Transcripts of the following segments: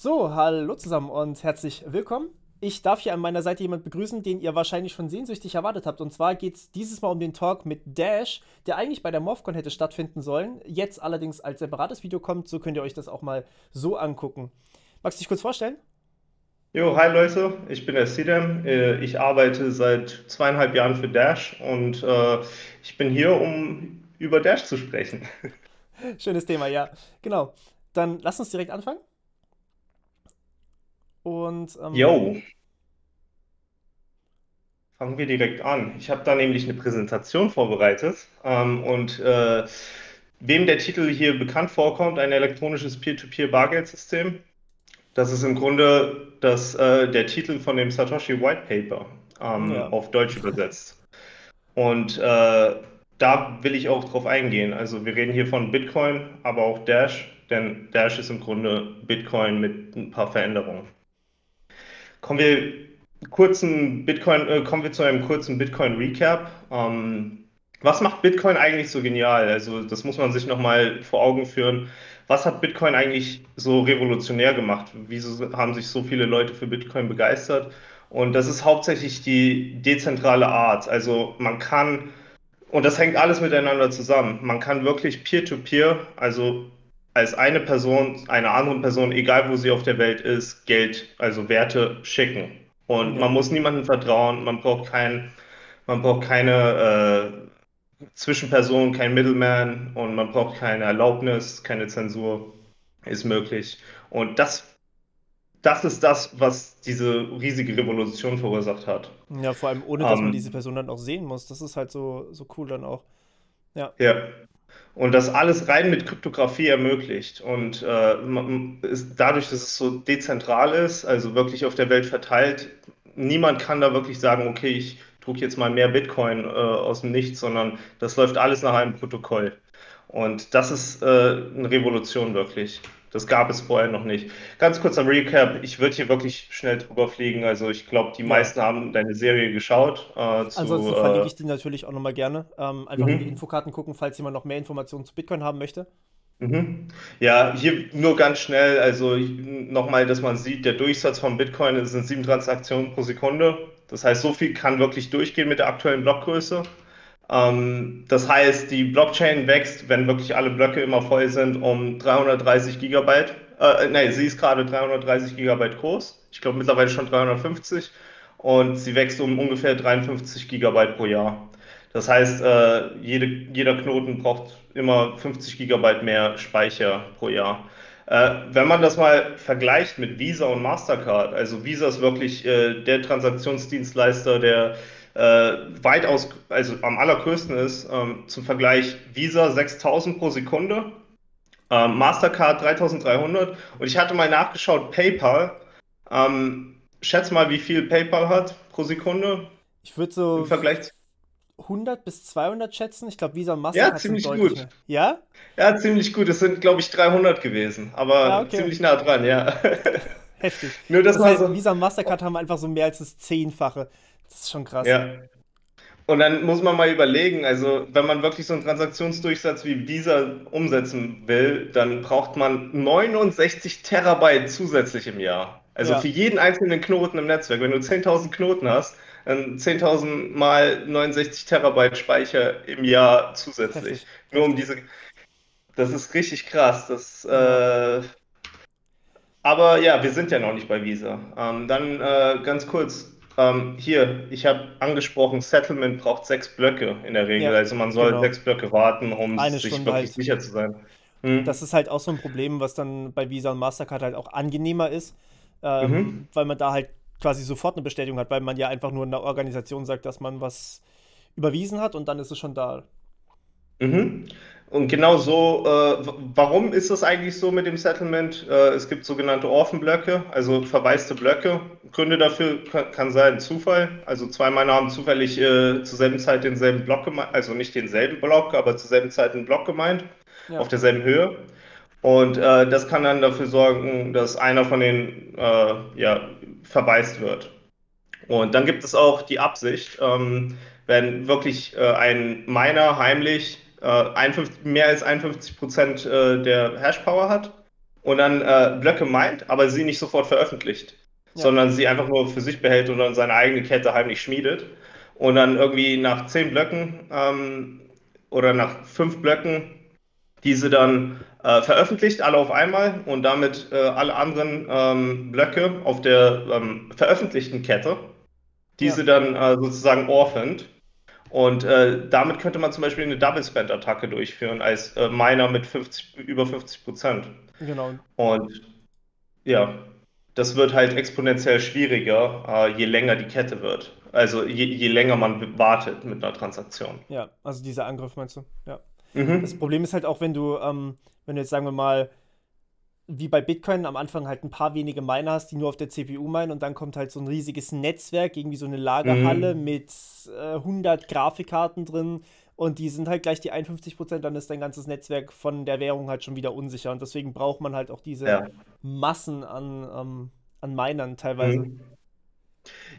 So, hallo zusammen und herzlich willkommen. Ich darf hier an meiner Seite jemanden begrüßen, den ihr wahrscheinlich schon sehnsüchtig erwartet habt. Und zwar geht es dieses Mal um den Talk mit Dash, der eigentlich bei der MorphCon hätte stattfinden sollen, jetzt allerdings als separates Video kommt. So könnt ihr euch das auch mal so angucken. Magst du dich kurz vorstellen? Jo, hi Leute, ich bin der Sidem. Äh, ich arbeite seit zweieinhalb Jahren für Dash und äh, ich bin hier, um über Dash zu sprechen. Schönes Thema, ja. Genau. Dann lass uns direkt anfangen. Und ähm, Jo, fangen wir direkt an. Ich habe da nämlich eine Präsentation vorbereitet ähm, und äh, wem der Titel hier bekannt vorkommt, ein elektronisches Peer-to-Peer-Bargeldsystem, das ist im Grunde das, äh, der Titel von dem Satoshi White Paper ähm, ja. auf Deutsch übersetzt. Und äh, da will ich auch drauf eingehen. Also wir reden hier von Bitcoin, aber auch Dash, denn Dash ist im Grunde Bitcoin mit ein paar Veränderungen. Kommen wir kurzen Bitcoin, äh, kommen wir zu einem kurzen Bitcoin-Recap. Ähm, was macht Bitcoin eigentlich so genial? Also das muss man sich nochmal vor Augen führen. Was hat Bitcoin eigentlich so revolutionär gemacht? Wieso haben sich so viele Leute für Bitcoin begeistert? Und das ist hauptsächlich die dezentrale Art. Also man kann, und das hängt alles miteinander zusammen, man kann wirklich Peer-to-Peer, also als eine Person einer anderen Person, egal wo sie auf der Welt ist, Geld, also Werte schicken. Und Ja. man muss niemandem vertrauen, man braucht kein, man braucht keine äh, Zwischenperson, kein Middleman und man braucht keine Erlaubnis, keine Zensur, ist möglich. Und das, das ist das, was diese riesige Revolution verursacht hat. Ja, vor allem ohne, dass man diese Ähm, Person dann auch sehen muss. Das ist halt so, so cool dann auch. Ja, ja. Und das alles rein mit Kryptographie ermöglicht. Und äh, ist, dadurch, dass es so dezentral ist, also wirklich auf der Welt verteilt, niemand kann da wirklich sagen, okay, ich drucke jetzt mal mehr Bitcoin äh, aus dem Nichts, sondern das läuft alles nach einem Protokoll. Und das ist äh, eine Revolution wirklich. Das gab es vorher noch nicht. Ganz kurzer Recap, ich würde hier wirklich schnell drüber fliegen. Also ich glaube, die meisten haben deine Serie geschaut äh, zu Ansonsten verlinke äh, ich die natürlich auch nochmal gerne. Ähm, einfach in die mhm. Infokarten gucken, falls jemand noch mehr Informationen zu Bitcoin haben möchte. Mhm. Ja, hier nur ganz schnell, also nochmal, dass man sieht, der Durchsatz von Bitcoin sind sieben Transaktionen pro Sekunde. Das heißt, so viel kann wirklich durchgehen mit der aktuellen Blockgröße. Ähm, das heißt, die Blockchain wächst, wenn wirklich alle Blöcke immer voll sind, um 330 Gigabyte. Äh, nee, sie ist gerade 330 Gigabyte groß. Ich glaube mittlerweile schon 350. Und sie wächst um ungefähr 53 Gigabyte pro Jahr. Das heißt, äh, jede, jeder Knoten braucht immer 50 Gigabyte mehr Speicher pro Jahr. Äh, wenn man das mal vergleicht mit Visa und Mastercard, also Visa ist wirklich äh, der Transaktionsdienstleister, der äh, weitaus, also am allergrößten ist. Ähm, zum Vergleich Visa 6000 pro Sekunde, ähm, Mastercard 3300 und ich hatte mal nachgeschaut, PayPal, ähm, schätz mal, wie viel PayPal hat pro Sekunde Ich würde im so Vergleich. 100 bis 200 schätzen. Ich glaube, Visa und Ja, Mastercard sind ziemlich gut. mehr. Ja? Ja, ziemlich gut. Es sind, glaube ich, 300 gewesen, Ja, aber okay. ziemlich nah dran, ja. Heftig. Nur das Das heißt, so. Visa und Mastercard haben einfach so mehr als das Zehnfache. Das ist schon krass. Ja. Und dann muss man mal überlegen, also wenn man wirklich so einen Transaktionsdurchsatz wie Visa umsetzen will, dann braucht man 69 Terabyte zusätzlich im Jahr. Also für Ja, jeden einzelnen Knoten im Netzwerk. Wenn du 10.000 Knoten hast, dann 10.000 mal 69 Terabyte Speicher im Jahr zusätzlich. Nur um diese, das ist richtig krass. Das, äh, aber ja, wir sind ja noch nicht bei Visa. Ähm, dann äh, ganz kurz, ähm, hier, ich habe angesprochen, Settlement braucht sechs Blöcke in der Regel. Ja, Also man soll genau. sechs Blöcke warten, um Eine sich Stunde wirklich halt. sicher zu sein. Das Hm. ist halt auch so ein Problem, was dann bei Visa und Mastercard halt auch angenehmer ist, ähm, Mhm. weil man da halt quasi sofort eine Bestätigung hat, weil man ja einfach nur in der Organisation sagt, dass man was überwiesen hat und dann ist es schon da. Mhm. Und genau so, äh, warum ist das eigentlich so mit dem Settlement? Äh, es gibt sogenannte Orphan-Blöcke, also verwaiste Blöcke. Gründe dafür kann, kann sein Zufall. Also zwei Männer haben zufällig äh, zur selben Zeit denselben Block gemeint, also nicht denselben Block, aber zur selben Zeit einen Block gemeint, auf Ja, derselben Höhe. Und äh, das kann dann dafür sorgen, dass einer von denen äh, ja, verwaist wird. Und dann gibt es auch die Absicht, ähm, wenn wirklich äh, ein Miner heimlich äh, 51, mehr als 51 Prozent äh, der Hashpower hat und dann äh, Blöcke meint, aber sie nicht sofort veröffentlicht, ja. sondern sie einfach nur für sich behält und dann seine eigene Kette heimlich schmiedet und dann irgendwie nach zehn Blöcken ähm, oder nach fünf Blöcken diese dann äh, veröffentlicht, alle auf einmal und damit äh, alle anderen ähm, Blöcke auf der ähm, veröffentlichten Kette, diese ja. dann äh, sozusagen orphaned. Und äh, damit könnte man zum Beispiel eine Double Spend Attacke durchführen als äh, Miner mit 50, über 50 Prozent. Genau. Und ja, das wird halt exponentiell schwieriger, äh, je länger die Kette wird. Also je, je länger man wartet mit einer Transaktion. Ja, also dieser Angriff meinst du? Ja. Mhm. Das Problem ist halt auch, wenn du, ähm, wenn du jetzt sagen wir mal, wie bei Bitcoin am Anfang halt ein paar wenige Miner hast, die nur auf der CPU meinen und dann kommt halt so ein riesiges Netzwerk, irgendwie so eine Lagerhalle mhm. mit äh, 100 Grafikkarten drin und die sind halt gleich die 51%, dann ist dein ganzes Netzwerk von der Währung halt schon wieder unsicher und deswegen braucht man halt auch diese ja. Massen an, ähm, an Minern teilweise. Mhm.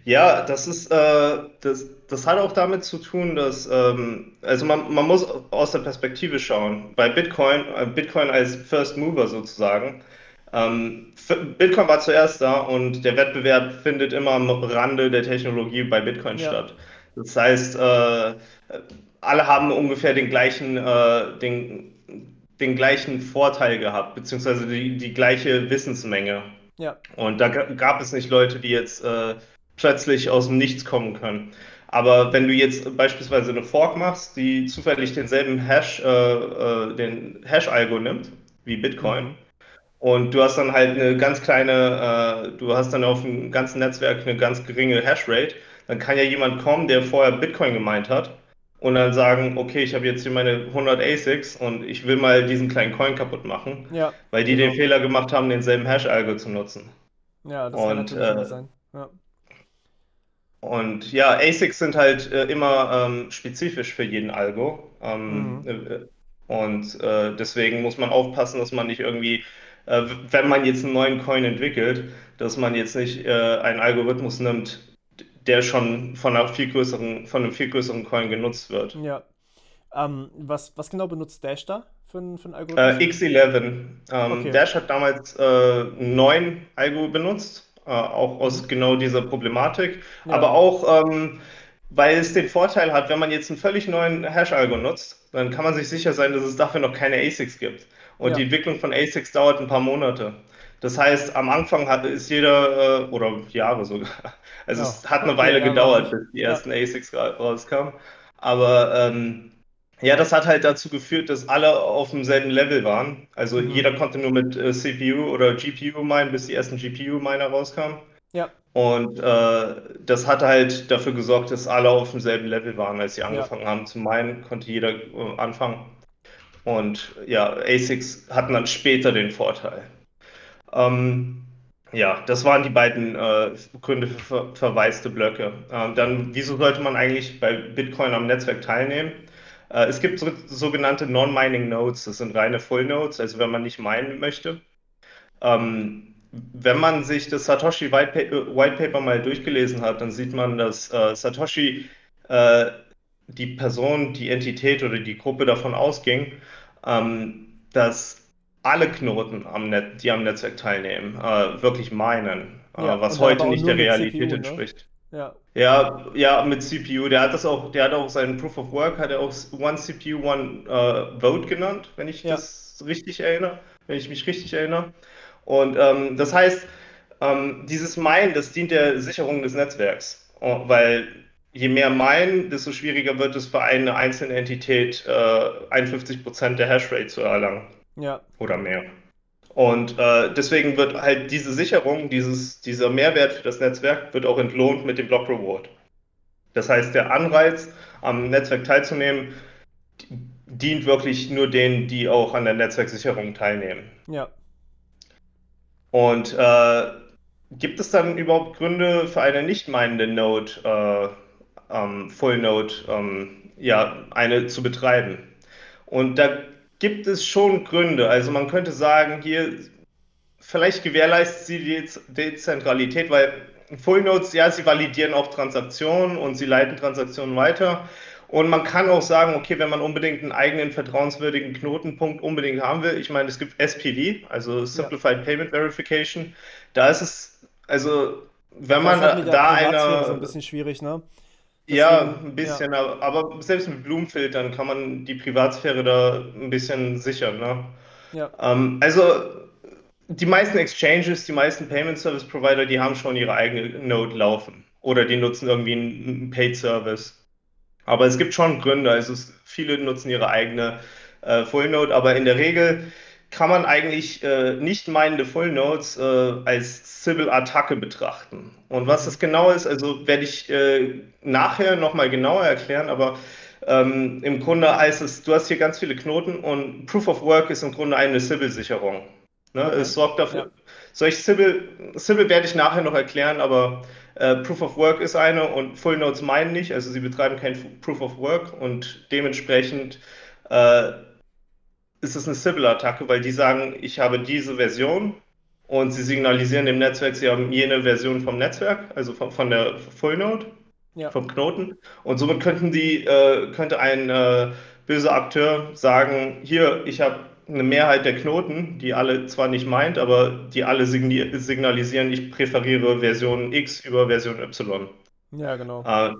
Ja, das ist, äh, das, das hat auch damit zu tun, dass, ähm, also man, man muss aus der Perspektive schauen. Bei Bitcoin, äh, Bitcoin als First Mover sozusagen, ähm, Bitcoin war zuerst da und der Wettbewerb findet immer am Rande der Technologie bei Bitcoin ja. statt. Das heißt, äh, alle haben ungefähr den gleichen, äh, den, den gleichen Vorteil gehabt, beziehungsweise die, die gleiche Wissensmenge. Ja. Und da gab es nicht Leute, die jetzt äh, plötzlich aus dem Nichts kommen können. Aber wenn du jetzt beispielsweise eine Fork machst, die zufällig denselben Hash, äh, äh, den Hash-Algo nimmt, wie Bitcoin, mhm. und du hast dann halt eine ganz kleine, äh, du hast dann auf dem ganzen Netzwerk eine ganz geringe Hashrate, dann kann ja jemand kommen, der vorher Bitcoin gemeint hat und dann sagen, okay, ich habe jetzt hier meine 100 ASICs und ich will mal diesen kleinen Coin kaputt machen, ja, weil die genau. den Fehler gemacht haben, denselben Hash-Algo zu nutzen. Ja, das und, kann natürlich äh, sein. Ja. Und ja, ASICs sind halt äh, immer ähm, spezifisch für jeden Algo. Ähm, mhm. äh, und äh, deswegen muss man aufpassen, dass man nicht irgendwie, äh, wenn man jetzt einen neuen Coin entwickelt, dass man jetzt nicht äh, einen Algorithmus nimmt, der schon von, einer viel größeren, von einem viel größeren Coin genutzt wird. Ja. Ähm, was, was genau benutzt Dash da für, einen, für einen Algorithmus? Äh, X11. Ähm, okay. Dash hat damals einen neuen Algo benutzt äh, auch aus genau dieser Problematik, ja. aber auch, ähm, weil es den Vorteil hat, wenn man jetzt einen völlig neuen Hash-Algo nutzt, dann kann man sich sicher sein, dass es dafür noch keine ASICs gibt. Und ja. die Entwicklung von ASICs dauert ein paar Monate. Das heißt, am Anfang hat, ist jeder, äh, oder Jahre sogar, also ja. es hat eine Weile gedauert, bis die ersten ASICs rauskamen. Aber ähm, ja, das hat halt dazu geführt, dass alle auf demselben Level waren. Also mhm. jeder konnte nur mit äh, CPU oder GPU meinen, bis die ersten GPU-Miner rauskamen. Ja. Und äh, das hat halt dafür gesorgt, dass alle auf demselben Level waren. Als sie angefangen ja. haben zu meinen, konnte jeder äh, anfangen. Und ja, ASICs hatten dann später den Vorteil. Ähm, ja, das waren die beiden äh, Gründe für ver verwaiste Blöcke. Ähm, dann, wieso sollte man eigentlich bei Bitcoin am Netzwerk teilnehmen? Äh, es gibt so, sogenannte Non-Mining Nodes, das sind reine Full Nodes, also wenn man nicht meinen möchte. Ähm, wenn man sich das Satoshi White Paper, White mal durchgelesen hat, dann sieht man, dass äh, Satoshi äh, die Person, die Entität oder die Gruppe davon ausging, ähm, dass alle Knoten, am Net, die am Netzwerk teilnehmen, äh, wirklich meinen, äh, ja, was heute nicht der Realität CPU, ne? entspricht. Ne? Ja. Ja, ja, mit CPU. Der hat das auch, der hat auch seinen Proof of Work, hat er auch One CPU, One uh, Vote genannt, wenn ich ja. das richtig erinnere, wenn ich mich richtig erinnere. Und ähm, das heißt, ähm, dieses Mine, das dient der Sicherung des Netzwerks, oh, weil je mehr Mine, desto schwieriger wird es für eine einzelne Entität, äh, 51% der Hashrate zu erlangen. Ja. Oder mehr. Und äh, deswegen wird halt diese Sicherung, dieses, dieser Mehrwert für das Netzwerk, wird auch entlohnt mit dem Block Reward. Das heißt, der Anreiz, am Netzwerk teilzunehmen, dient wirklich nur denen, die auch an der Netzwerksicherung teilnehmen. Ja. Und äh, gibt es dann überhaupt Gründe für eine nicht meinende Node, äh, ähm, Full Node, ähm, ja, eine zu betreiben? Und da gibt es schon Gründe. Also man könnte sagen, hier vielleicht gewährleistet sie die Dezentralität, weil Full Nodes, ja, sie validieren auch Transaktionen und sie leiten Transaktionen weiter. Und man kann auch sagen, okay, wenn man unbedingt einen eigenen vertrauenswürdigen Knotenpunkt unbedingt haben will, ich meine, es gibt SPV, also Simplified ja. Payment Verification. Da ist es, also wenn man da, da eine. So ein bisschen schwierig, ne? Ja, ein bisschen, ja. aber selbst mit Blumenfiltern kann man die Privatsphäre da ein bisschen sichern, ne? Ja. Ähm, also die meisten Exchanges, die meisten Payment Service Provider, die haben schon ihre eigene Node laufen. Oder die nutzen irgendwie einen Paid Service. Aber es gibt schon Gründe. Also es, viele nutzen ihre eigene äh, Full Node, aber in der Regel kann man eigentlich äh, nicht meinende Full Nodes äh, als Civil-Attacke betrachten. Und was das genau ist, also werde ich äh, nachher nochmal genauer erklären, aber ähm, im Grunde heißt es, du hast hier ganz viele Knoten und Proof of Work ist im Grunde eine Civil-Sicherung. Ne? Okay. Es sorgt dafür, ja. solch Civil, Civil werde ich nachher noch erklären, aber äh, Proof of Work ist eine und Full Nodes meinen nicht, also sie betreiben kein Proof of Work und dementsprechend äh, ist es eine Civil-Attacke, weil die sagen, ich habe diese Version und sie signalisieren dem Netzwerk, sie haben jene Version vom Netzwerk, also von, von der Full Node, ja. vom Knoten. Und somit könnten die, äh, könnte ein äh, böser Akteur sagen, hier, ich habe eine Mehrheit der Knoten, die alle zwar nicht meint, aber die alle signalisieren, ich präferiere Version X über Version Y. Ja, genau. Äh,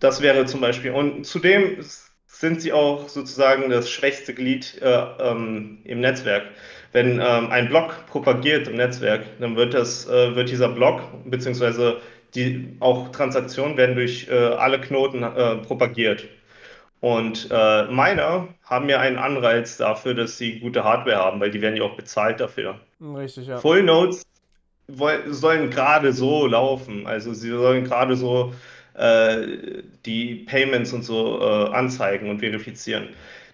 das wäre zum Beispiel. Und zudem sind sie auch sozusagen das schwächste Glied äh, ähm, im Netzwerk. Wenn ähm, ein Block propagiert im Netzwerk, dann wird, das, äh, wird dieser Block, beziehungsweise die auch Transaktionen werden durch äh, alle Knoten äh, propagiert. Und äh, Miner haben ja einen Anreiz dafür, dass sie gute Hardware haben, weil die werden ja auch bezahlt dafür. Richtig, ja. Full Nodes sollen gerade so laufen. Also sie sollen gerade so äh, die Payments und so äh, anzeigen und verifizieren.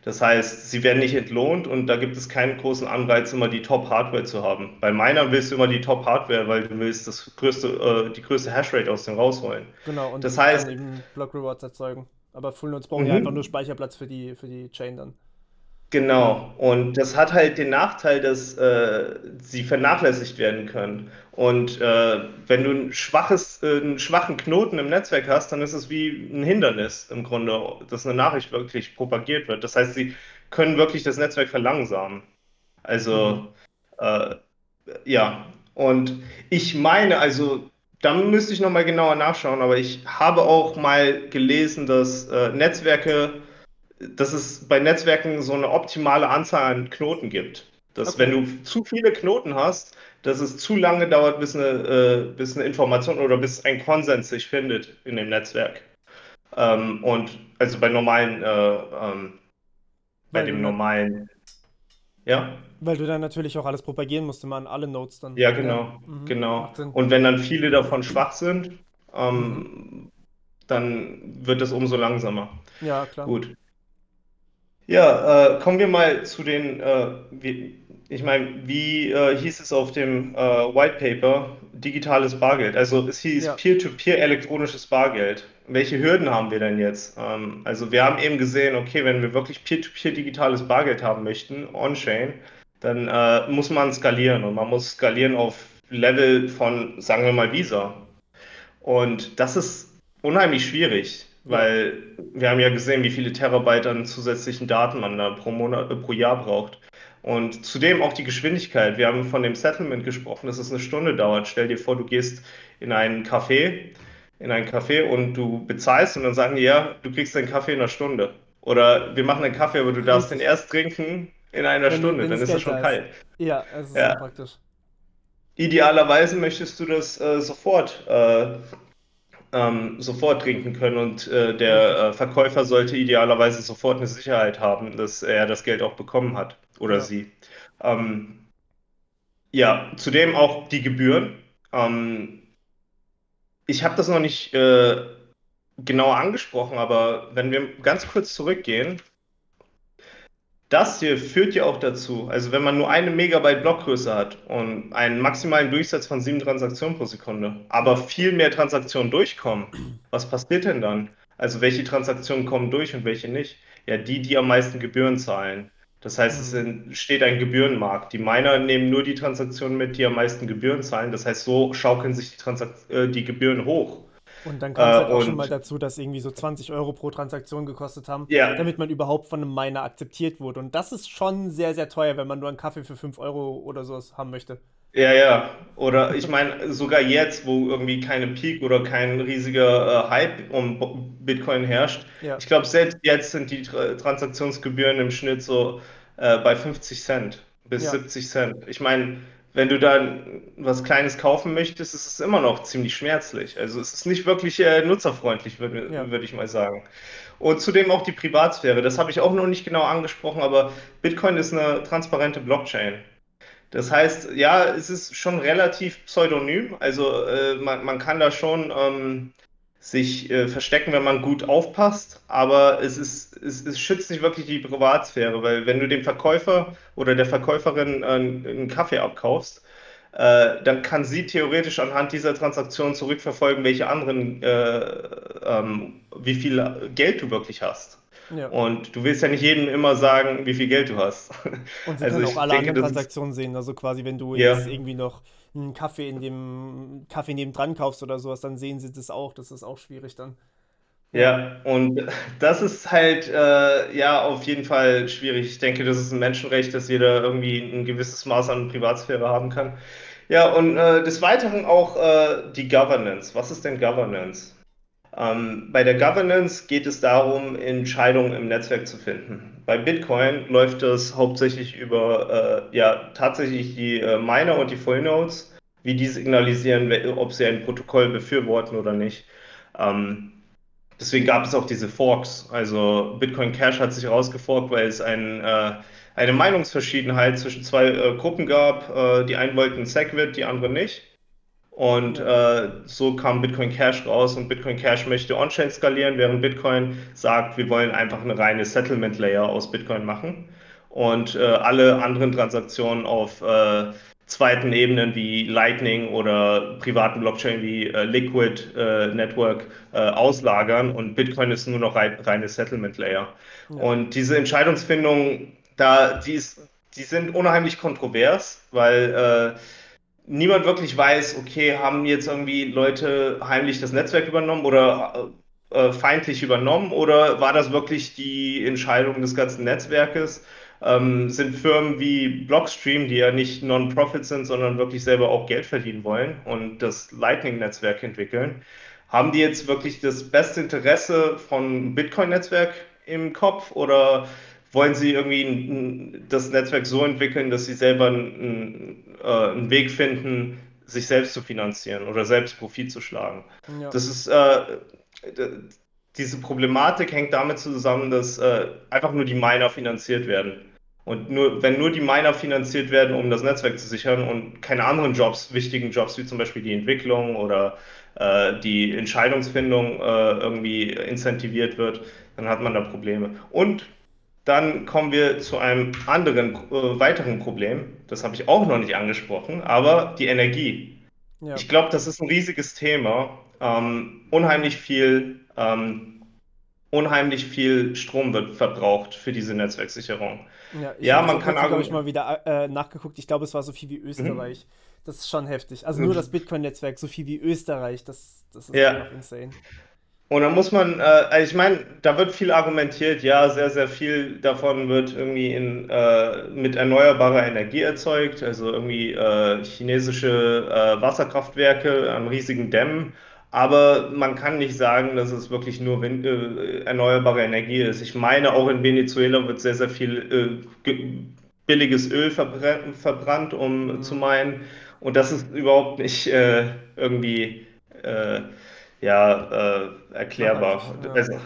Das heißt, sie werden nicht entlohnt und da gibt es keinen großen Anreiz, immer die Top-Hardware zu haben. Bei meiner willst du immer die Top-Hardware, weil du willst das größte, äh, die größte Hashrate aus dem rausholen. Genau, und das heißt, eben Block Rewards erzeugen. Aber Full Nodes brauchen ja mhm. einfach nur Speicherplatz für die, für die Chain dann. Genau, und das hat halt den Nachteil, dass äh, sie vernachlässigt werden können. Und äh, wenn du ein schwaches, äh, einen schwachen Knoten im Netzwerk hast, dann ist es wie ein Hindernis im Grunde, dass eine Nachricht wirklich propagiert wird. Das heißt, sie können wirklich das Netzwerk verlangsamen. Also, mhm. Äh, ja, und ich meine, also da müsste ich nochmal genauer nachschauen, aber ich habe auch mal gelesen, dass äh, Netzwerke dass es bei Netzwerken so eine optimale Anzahl an Knoten gibt. Dass okay. wenn du zu viele Knoten hast, dass es zu lange dauert, bis eine, äh, bis eine Information oder bis ein Konsens sich findet in dem Netzwerk. Ähm, und also bei normalen, äh, ähm, bei Weil dem normalen, ja. Weil du dann natürlich auch alles propagieren musst, immer an alle Nodes dann. Ja, genau, ja. Mhm. genau. Und wenn dann viele davon schwach sind, ähm, mhm. dann wird es umso langsamer. Ja, klar. Gut. Ja, äh, kommen wir mal zu den, äh, wie, ich meine, wie äh, hieß es auf dem äh, White Paper, digitales Bargeld? Also es hieß ja. Peer-to-Peer elektronisches Bargeld. Welche Hürden haben wir denn jetzt? Ähm, also wir haben eben gesehen, okay, wenn wir wirklich Peer-to-Peer digitales Bargeld haben möchten, on-chain, dann äh, muss man skalieren und man muss skalieren auf Level von, sagen wir mal, Visa. Und das ist unheimlich schwierig. Weil wir haben ja gesehen, wie viele Terabyte an zusätzlichen Daten man da pro, Monat, äh, pro Jahr braucht. Und zudem auch die Geschwindigkeit. Wir haben von dem Settlement gesprochen, dass es eine Stunde dauert. Stell dir vor, du gehst in einen Café, in ein Café und du bezahlst und dann sagen die, ja, du kriegst deinen Kaffee in einer Stunde. Oder wir machen einen Kaffee, aber du darfst den erst trinken in einer wenn, Stunde, wenn dann ist er schon kalt. Ja, es ist ja. praktisch. Idealerweise möchtest du das äh, sofort äh, ähm, sofort trinken können und äh, der äh, Verkäufer sollte idealerweise sofort eine Sicherheit haben, dass er das Geld auch bekommen hat oder ja. sie. Ähm, ja, zudem auch die Gebühren. Ähm, ich habe das noch nicht äh, genauer angesprochen, aber wenn wir ganz kurz zurückgehen, das hier führt ja auch dazu, also wenn man nur eine Megabyte Blockgröße hat und einen maximalen Durchsatz von sieben Transaktionen pro Sekunde, aber viel mehr Transaktionen durchkommen, was passiert denn dann? Also welche Transaktionen kommen durch und welche nicht? Ja, die, die am meisten Gebühren zahlen. Das heißt, es mhm. entsteht ein Gebührenmarkt. Die Miner nehmen nur die Transaktionen mit, die am meisten Gebühren zahlen. Das heißt, so schaukeln sich die, Transakt äh, die Gebühren hoch. Und dann kam es halt auch schon mal dazu, dass irgendwie so 20 Euro pro Transaktion gekostet haben, ja. damit man überhaupt von einem Miner akzeptiert wurde. Und das ist schon sehr, sehr teuer, wenn man nur einen Kaffee für 5 Euro oder sowas haben möchte. Ja, ja. Oder ich meine, sogar jetzt, wo irgendwie keine Peak oder kein riesiger äh, Hype um Bitcoin herrscht, ja. ich glaube, selbst jetzt sind die Transaktionsgebühren im Schnitt so äh, bei 50 Cent bis ja. 70 Cent. Ich meine, wenn du da was Kleines kaufen möchtest, ist es immer noch ziemlich schmerzlich. Also es ist nicht wirklich äh, nutzerfreundlich, würde ja. würd ich mal sagen. Und zudem auch die Privatsphäre. Das habe ich auch noch nicht genau angesprochen, aber Bitcoin ist eine transparente Blockchain. Das heißt, ja, es ist schon relativ pseudonym. Also äh, man, man, kann da schon ähm, sich äh, verstecken, wenn man gut aufpasst, aber es, ist, es, es, schützt nicht wirklich die Privatsphäre, weil wenn du dem Verkäufer oder der Verkäuferin äh, einen Kaffee abkaufst, äh, dann kann sie theoretisch anhand dieser Transaktion zurückverfolgen, welche anderen, äh, ähm, wie viel Geld du wirklich hast. Ja. Und du willst ja nicht jedem immer sagen, wie viel Geld du hast. Und sie also können auch alle denke, anderen Transaktionen sehen. Also quasi, wenn du ja. jetzt irgendwie noch einen Kaffee in dem Kaffee nebendran kaufst oder sowas, dann sehen sie das auch. Das ist auch schwierig dann. Ja, und das ist halt äh, ja auf jeden Fall schwierig. Ich denke, das ist ein Menschenrecht, dass jeder irgendwie ein gewisses Maß an Privatsphäre haben kann. Ja, und äh, des Weiteren auch äh, die Governance. Was ist denn Governance? Ähm, bei der Governance geht es darum, Entscheidungen im Netzwerk zu finden. Bei Bitcoin läuft das hauptsächlich über äh, ja, tatsächlich die äh, Miner und die Full Nodes, wie die signalisieren, ob sie ein Protokoll befürworten oder nicht. Ähm, deswegen gab es auch diese Forks. Also Bitcoin Cash hat sich rausgeforkt, weil es ein, äh, eine Meinungsverschiedenheit zwischen zwei äh, Gruppen gab. Äh, die einen wollten SegWit, die anderen nicht. Und äh, so kam Bitcoin Cash raus und Bitcoin Cash möchte On-Chain skalieren, während Bitcoin sagt, wir wollen einfach eine reine Settlement Layer aus Bitcoin machen und äh, alle anderen Transaktionen auf äh, zweiten Ebenen wie Lightning oder privaten Blockchain wie äh, Liquid äh, Network äh, auslagern und Bitcoin ist nur noch rein, reine Settlement Layer. Ja. Und diese Entscheidungsfindung, da, die, ist, die sind unheimlich kontrovers, weil niemand wirklich weiß, okay, haben jetzt irgendwie Leute heimlich das Netzwerk übernommen oder äh, feindlich übernommen oder war das wirklich die Entscheidung des ganzen Netzwerkes? Ähm, sind Firmen wie Blockstream, die ja nicht Non-Profit sind, sondern wirklich selber auch Geld verdienen wollen und das Lightning-Netzwerk entwickeln, haben die jetzt wirklich das beste Interesse von Bitcoin-Netzwerk im Kopf oder wollen sie irgendwie das Netzwerk so entwickeln, dass sie selber einen, äh, einen Weg finden, sich selbst zu finanzieren oder selbst Profit zu schlagen. Ja. Das ist äh, diese Problematik hängt damit zusammen, dass äh, einfach nur die Miner finanziert werden. Und nur, wenn nur die Miner finanziert werden, um das Netzwerk zu sichern und keine anderen Jobs, wichtigen Jobs wie zum Beispiel die Entwicklung oder äh, die Entscheidungsfindung äh, irgendwie incentiviert wird, dann hat man da Probleme. Und dann kommen wir zu einem anderen, äh, weiteren Problem. Das habe ich auch noch nicht angesprochen, aber die Energie. Ja. Ich glaube, das ist ein riesiges Thema. Ähm, unheimlich viel, ähm, unheimlich viel Strom wird verbraucht für diese Netzwerksicherung. Ja, ja man kann auch. ich mal wieder äh, nachgeguckt. Ich glaube, es war so viel wie Österreich. Mhm. Das ist schon heftig. Also nur das Bitcoin-Netzwerk so viel wie Österreich. Das, das ist ja. insane. Und dann muss man, äh, also ich meine, da wird viel argumentiert, ja, sehr, sehr viel davon wird irgendwie in, äh, mit erneuerbarer Energie erzeugt, also irgendwie äh, chinesische äh, Wasserkraftwerke an riesigen Dämmen. Aber man kann nicht sagen, dass es wirklich nur Wind, äh, erneuerbare Energie ist. Ich meine, auch in Venezuela wird sehr, sehr viel äh, billiges Öl verbrannt, um mhm. zu meinen. Und das ist überhaupt nicht irgendwie ja, äh, erklärbar. Ja. Also,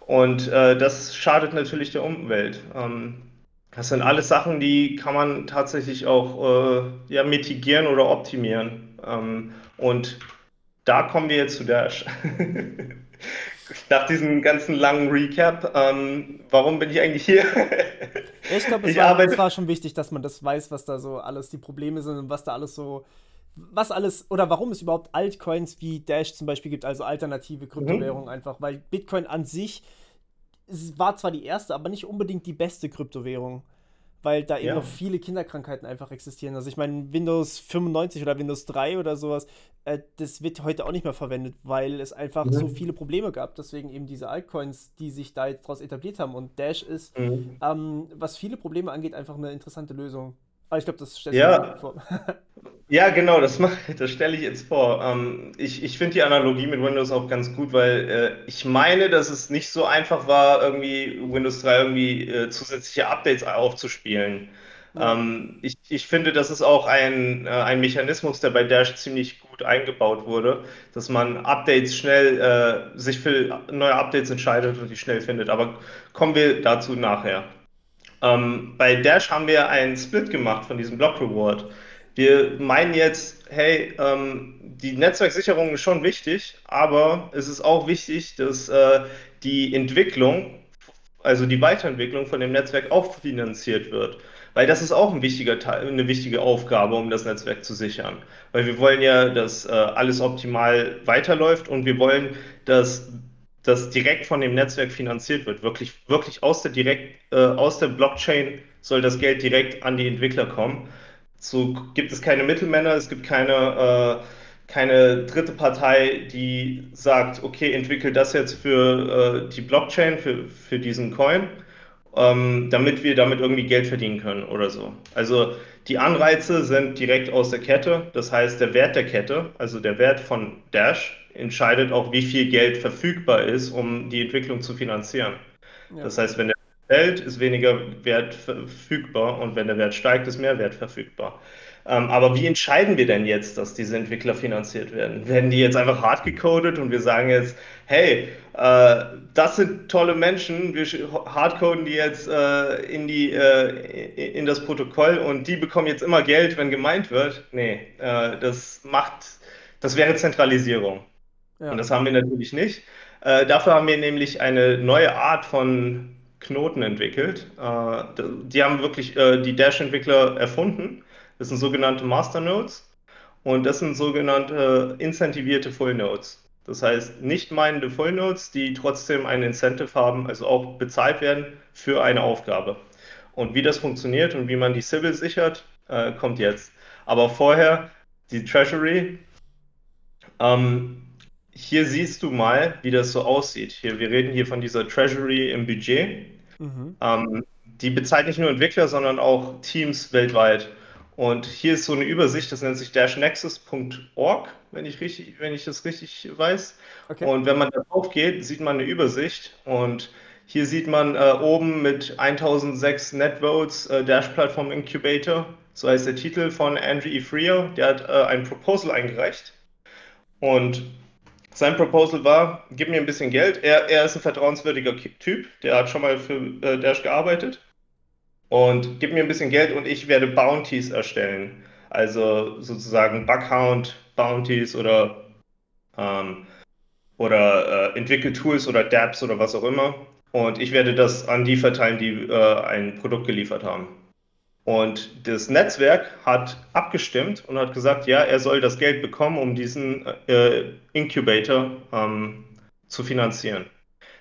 und äh, das schadet natürlich der Umwelt. Ähm, das sind alles Sachen, die kann man tatsächlich auch äh, ja, mitigieren oder optimieren. Ähm, und da kommen wir jetzt zu Dash. Nach diesem ganzen langen Recap, ähm, warum bin ich eigentlich hier? ich glaube, es, es, war schon wichtig, dass man das weiß, was da so alles die Probleme sind und was da alles so was alles oder warum es überhaupt Altcoins wie Dash zum Beispiel gibt, also alternative Kryptowährungen mhm. einfach, weil Bitcoin an sich war zwar die erste, aber nicht unbedingt die beste Kryptowährung. weil da eben ja. noch viele Kinderkrankheiten einfach existieren. Also ich meine, Windows 95 oder Windows 3 oder sowas, äh, das wird heute auch nicht mehr verwendet, weil es einfach mhm. so viele Probleme gab. Deswegen eben diese Altcoins, die sich da jetzt draus etabliert haben. Und Dash ist, mhm. ähm, was viele Probleme angeht, einfach eine interessante Lösung. Aber ich glaube, das stellst du ja. vor. ja, genau, das, das stelle ich jetzt vor. Ähm, ich ich finde die Analogie mit Windows auch ganz gut, weil äh, ich meine, dass es nicht so einfach war, irgendwie Windows 3 irgendwie äh, zusätzliche Updates aufzuspielen. Ja. Ähm, ich, ich finde, das ist auch ein, äh, ein Mechanismus, der bei Dash ziemlich gut eingebaut wurde, dass man Updates schnell, äh, sich für neue Updates entscheidet und die schnell findet. Aber kommen wir dazu nachher. Ähm, bei Dash haben wir einen Split gemacht von diesem Block Reward. Wir meinen jetzt, hey, ähm, die Netzwerksicherung ist schon wichtig, aber es ist auch wichtig, dass äh, die Entwicklung, also die Weiterentwicklung von dem Netzwerk auch finanziert wird. Weil das ist auch ein wichtiger Teil, eine wichtige Aufgabe, um das Netzwerk zu sichern. Weil wir wollen ja, dass äh, alles optimal weiterläuft und wir wollen, dass das direkt von dem Netzwerk finanziert wird. Wirklich, wirklich aus der direkt, äh, aus der Blockchain soll das Geld direkt an die Entwickler kommen. So gibt es keine Mittelmänner, es gibt keine, äh, keine dritte Partei, die sagt, okay, entwickelt das jetzt für äh, die Blockchain, für, für diesen Coin, ähm, damit wir damit irgendwie Geld verdienen können oder so. Also die Anreize sind direkt aus der Kette, das heißt der Wert der Kette, also der Wert von Dash, entscheidet auch, wie viel Geld verfügbar ist, um die Entwicklung zu finanzieren. Ja. Das heißt, wenn der fällt, ist weniger Wert verfügbar und wenn der Wert steigt, ist mehr Wert verfügbar. Ähm, aber wie entscheiden wir denn jetzt, dass diese Entwickler finanziert werden? Werden die jetzt einfach hart gecodet und wir sagen jetzt, hey, äh, das sind tolle Menschen, wir hardcoden die jetzt äh, in, die, äh, in das Protokoll und die bekommen jetzt immer Geld, wenn gemeint wird? Nee, äh, das macht, das wäre Zentralisierung. Ja. Und das haben wir natürlich nicht. Äh, dafür haben wir nämlich eine neue Art von Knoten entwickelt. Äh, die haben wirklich äh, die Dash-Entwickler erfunden. Das sind sogenannte Masternodes und das sind sogenannte incentivierte Full Nodes. Das heißt, nicht meinende Full Nodes, die trotzdem ein Incentive haben, also auch bezahlt werden für eine Aufgabe. Und wie das funktioniert und wie man die Civil sichert, äh, kommt jetzt. Aber vorher die Treasury. Ähm, hier siehst du mal, wie das so aussieht. Hier, wir reden hier von dieser Treasury im Budget. Mhm. Ähm, die bezahlt nicht nur Entwickler, sondern auch Teams weltweit. Und hier ist so eine Übersicht, das nennt sich dashnexus.org, wenn ich richtig, wenn ich das richtig weiß. Okay. Und wenn man da drauf geht, sieht man eine Übersicht. Und hier sieht man äh, oben mit 1006 Netvotes äh, Dash Platform Incubator, so heißt der Titel von Andrew E. Freer, der hat äh, ein Proposal eingereicht. Und sein Proposal war, gib mir ein bisschen Geld. Er, er ist ein vertrauenswürdiger Typ, der hat schon mal für äh, Dash gearbeitet. Und gib mir ein bisschen Geld und ich werde Bounties erstellen. Also sozusagen Bughound Bounties oder, ähm, oder äh, entwickelt Tools oder Dapps oder was auch immer. Und ich werde das an die verteilen, die äh, ein Produkt geliefert haben. Und das Netzwerk hat abgestimmt und hat gesagt, ja, er soll das Geld bekommen, um diesen äh, Incubator ähm, zu finanzieren.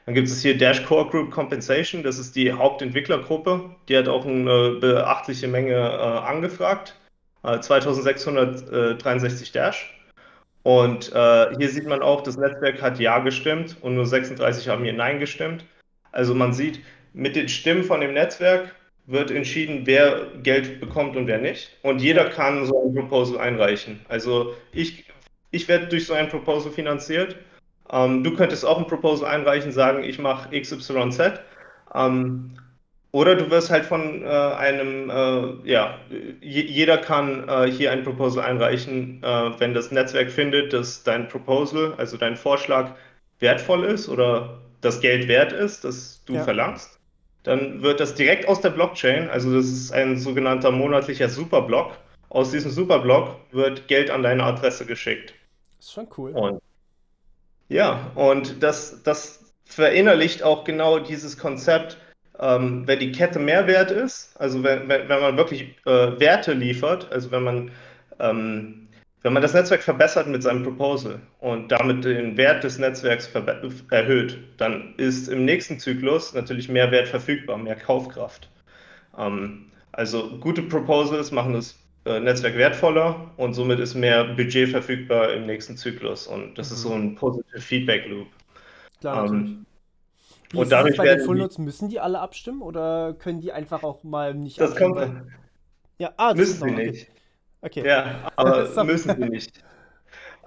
Dann gibt es hier Dash Core Group Compensation, das ist die Hauptentwicklergruppe. Die hat auch eine beachtliche Menge äh, angefragt. Äh, 2663 Dash. Und äh, hier sieht man auch, das Netzwerk hat Ja gestimmt und nur 36 haben hier Nein gestimmt. Also man sieht, mit den Stimmen von dem Netzwerk wird entschieden, wer Geld bekommt und wer nicht. Und jeder kann so ein Proposal einreichen. Also ich, ich werde durch so ein Proposal finanziert. Ähm, du könntest auch ein Proposal einreichen, sagen, ich mache XYZ. Ähm, oder du wirst halt von äh, einem, äh, ja, jeder kann äh, hier ein Proposal einreichen, äh, wenn das Netzwerk findet, dass dein Proposal, also dein Vorschlag wertvoll ist oder das Geld wert ist, das du ja. verlangst dann wird das direkt aus der Blockchain, also das ist ein sogenannter monatlicher Superblock. Aus diesem Superblock wird Geld an deine Adresse geschickt. Das ist schon cool. Und, ja, und das, das verinnerlicht auch genau dieses Konzept, ähm, wenn die Kette Mehrwert ist, also wenn, wenn, wenn man wirklich äh, Werte liefert, also wenn man ähm, wenn man das Netzwerk verbessert mit seinem Proposal und damit den Wert des Netzwerks erhöht, dann ist im nächsten Zyklus natürlich mehr Wert verfügbar, mehr Kaufkraft. Ähm, Also gute Proposals machen das äh, Netzwerk wertvoller und somit ist mehr Budget verfügbar im nächsten Zyklus. Und das mhm. ist so ein positive Feedback Loop. Klar, ähm, Wie und dadurch bei den Full Notes, müssen die alle abstimmen oder können die einfach auch mal nicht Das kommt. Ja, ah, das müssen sie nicht. Okay. Ja, aber müssen sie nicht.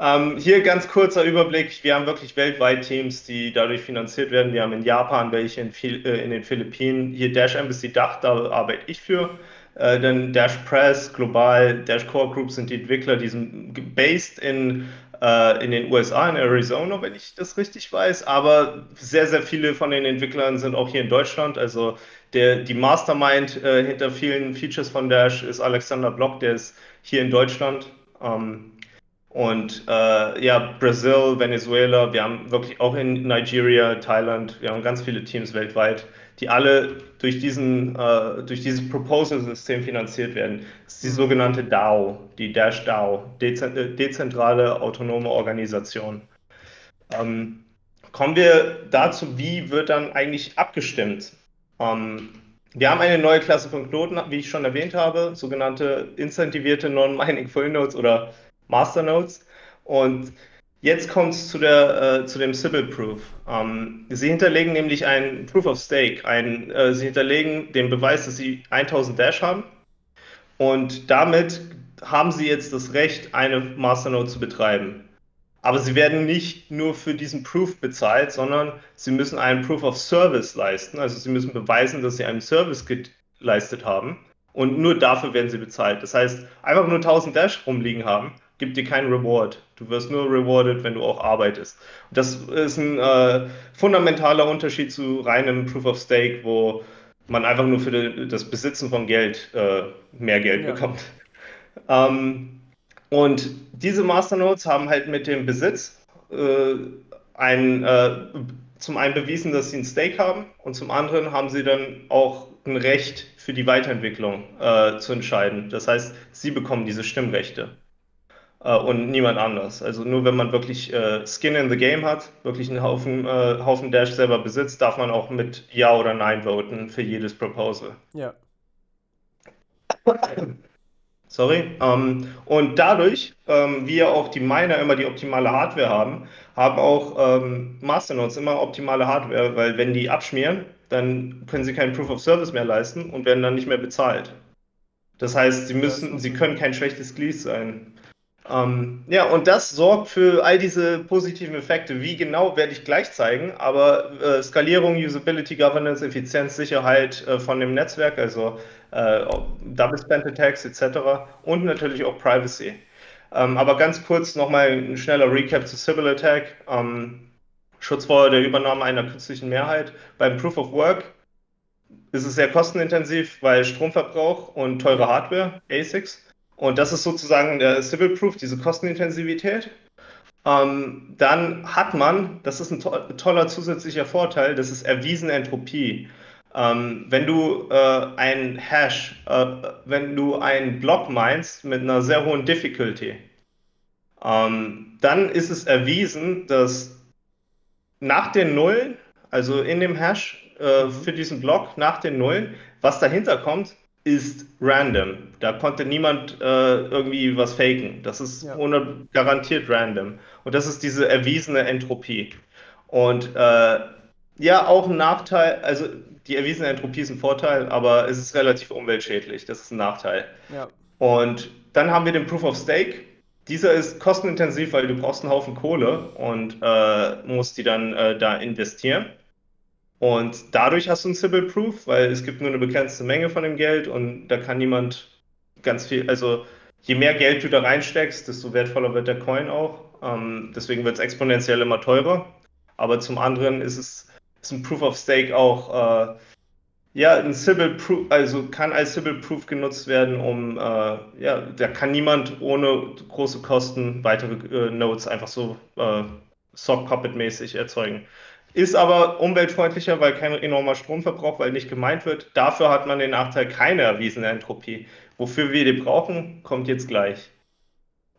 Ähm, hier ganz kurzer Überblick. Wir haben wirklich weltweit Teams, die dadurch finanziert werden. Wir haben in Japan welche, in, äh, in den Philippinen. Hier Dash Embassy Dach, da arbeite ich für. Äh, dann Dash Press, global, Dash Core Group sind die Entwickler, die sind based in, äh, in den USA, in Arizona, wenn ich das richtig weiß. Aber sehr, sehr viele von den Entwicklern sind auch hier in Deutschland. Also der, die Mastermind äh, hinter vielen Features von Dash ist Alexander Block, der ist hier in Deutschland. Ähm, und äh, ja, Brasil, Venezuela, wir haben wirklich auch in Nigeria, Thailand, wir haben ganz viele Teams weltweit, die alle durch, diesen, äh, durch dieses Proposal-System finanziert werden. Das ist die sogenannte DAO, die Dash DAO, äh, dezentrale autonome Organisation. Ähm, kommen wir dazu, wie wird dann eigentlich abgestimmt? Ähm, wir haben eine neue Klasse von Knoten, wie ich schon erwähnt habe, sogenannte incentivierte Non-Mining Full Nodes oder Masternodes. Und jetzt kommt es zu, äh, zu dem Sybil Proof. Ähm, sie hinterlegen nämlich ein Proof of Stake. Ein, äh, sie hinterlegen den Beweis, dass sie 1000 Dash haben. Und damit haben sie jetzt das Recht, eine Masternode zu betreiben. Aber sie werden nicht nur für diesen Proof bezahlt, sondern sie müssen einen Proof of Service leisten. Also sie müssen beweisen, dass sie einen Service geleistet haben. Und nur dafür werden sie bezahlt. Das heißt, einfach nur 1000 Dash rumliegen haben, gibt dir keinen Reward. Du wirst nur rewarded, wenn du auch arbeitest. Das ist ein äh, fundamentaler Unterschied zu reinem Proof of Stake, wo man einfach nur für das Besitzen von Geld äh, mehr Geld ja. bekommt. Ähm, und diese Masternodes haben halt mit dem Besitz äh, ein, äh, zum einen bewiesen, dass sie ein Stake haben und zum anderen haben sie dann auch ein Recht für die Weiterentwicklung äh, zu entscheiden. Das heißt, sie bekommen diese Stimmrechte äh, und niemand anders. Also nur wenn man wirklich äh, Skin in the Game hat, wirklich einen Haufen, äh, Haufen Dash selber besitzt, darf man auch mit Ja oder Nein voten für jedes Proposal. Ja. Sorry. Ähm, und dadurch, ähm, wie ja auch die Miner immer die optimale Hardware haben, haben auch ähm, Masternodes immer optimale Hardware, weil wenn die abschmieren, dann können sie keinen Proof of Service mehr leisten und werden dann nicht mehr bezahlt. Das heißt, sie müssen, sie können kein schlechtes Glied sein. Ähm, ja, und das sorgt für all diese positiven Effekte. Wie genau werde ich gleich zeigen, aber äh, Skalierung, Usability, Governance, Effizienz, Sicherheit äh, von dem Netzwerk, also äh, Double Spend Attacks etc. und natürlich auch Privacy. Ähm, aber ganz kurz nochmal ein schneller Recap zu Civil Attack. Ähm, Schutz vor der Übernahme einer künstlichen Mehrheit. Beim Proof of Work ist es sehr kostenintensiv, weil Stromverbrauch und teure Hardware, ASICs. Und das ist sozusagen der Civil Proof, diese Kostenintensivität. Ähm, dann hat man, das ist ein to toller zusätzlicher Vorteil, das ist erwiesene Entropie. Ähm, wenn du äh, ein Hash, äh, wenn du einen Block meinst mit einer sehr hohen Difficulty, ähm, dann ist es erwiesen, dass nach den Nullen, also in dem Hash äh, mhm. für diesen Block nach den Nullen, was dahinter kommt, ist random. Da konnte niemand äh, irgendwie was faken. Das ist ja. garantiert random. Und das ist diese erwiesene Entropie. Und äh, ja, auch ein Nachteil, also die erwiesene Entropie ist ein Vorteil, aber es ist relativ umweltschädlich. Das ist ein Nachteil. Ja. Und dann haben wir den Proof of Stake. Dieser ist kostenintensiv, weil du brauchst einen Haufen Kohle und äh, musst die dann äh, da investieren. Und dadurch hast du ein Sybil Proof, weil es gibt nur eine begrenzte Menge von dem Geld und da kann niemand ganz viel, also je mehr Geld du da reinsteckst, desto wertvoller wird der Coin auch. Ähm, deswegen wird es exponentiell immer teurer. Aber zum anderen ist es ist ein Proof of Stake auch äh, ja ein Sybil Proof, also kann als Sybil Proof genutzt werden, um äh, ja, da kann niemand ohne große Kosten weitere äh, Nodes einfach so äh, Sock Puppet mäßig erzeugen. Ist aber umweltfreundlicher, weil kein enormer Stromverbrauch, weil nicht gemeint wird. Dafür hat man den Nachteil keine erwiesene Entropie. Wofür wir die brauchen, kommt jetzt gleich.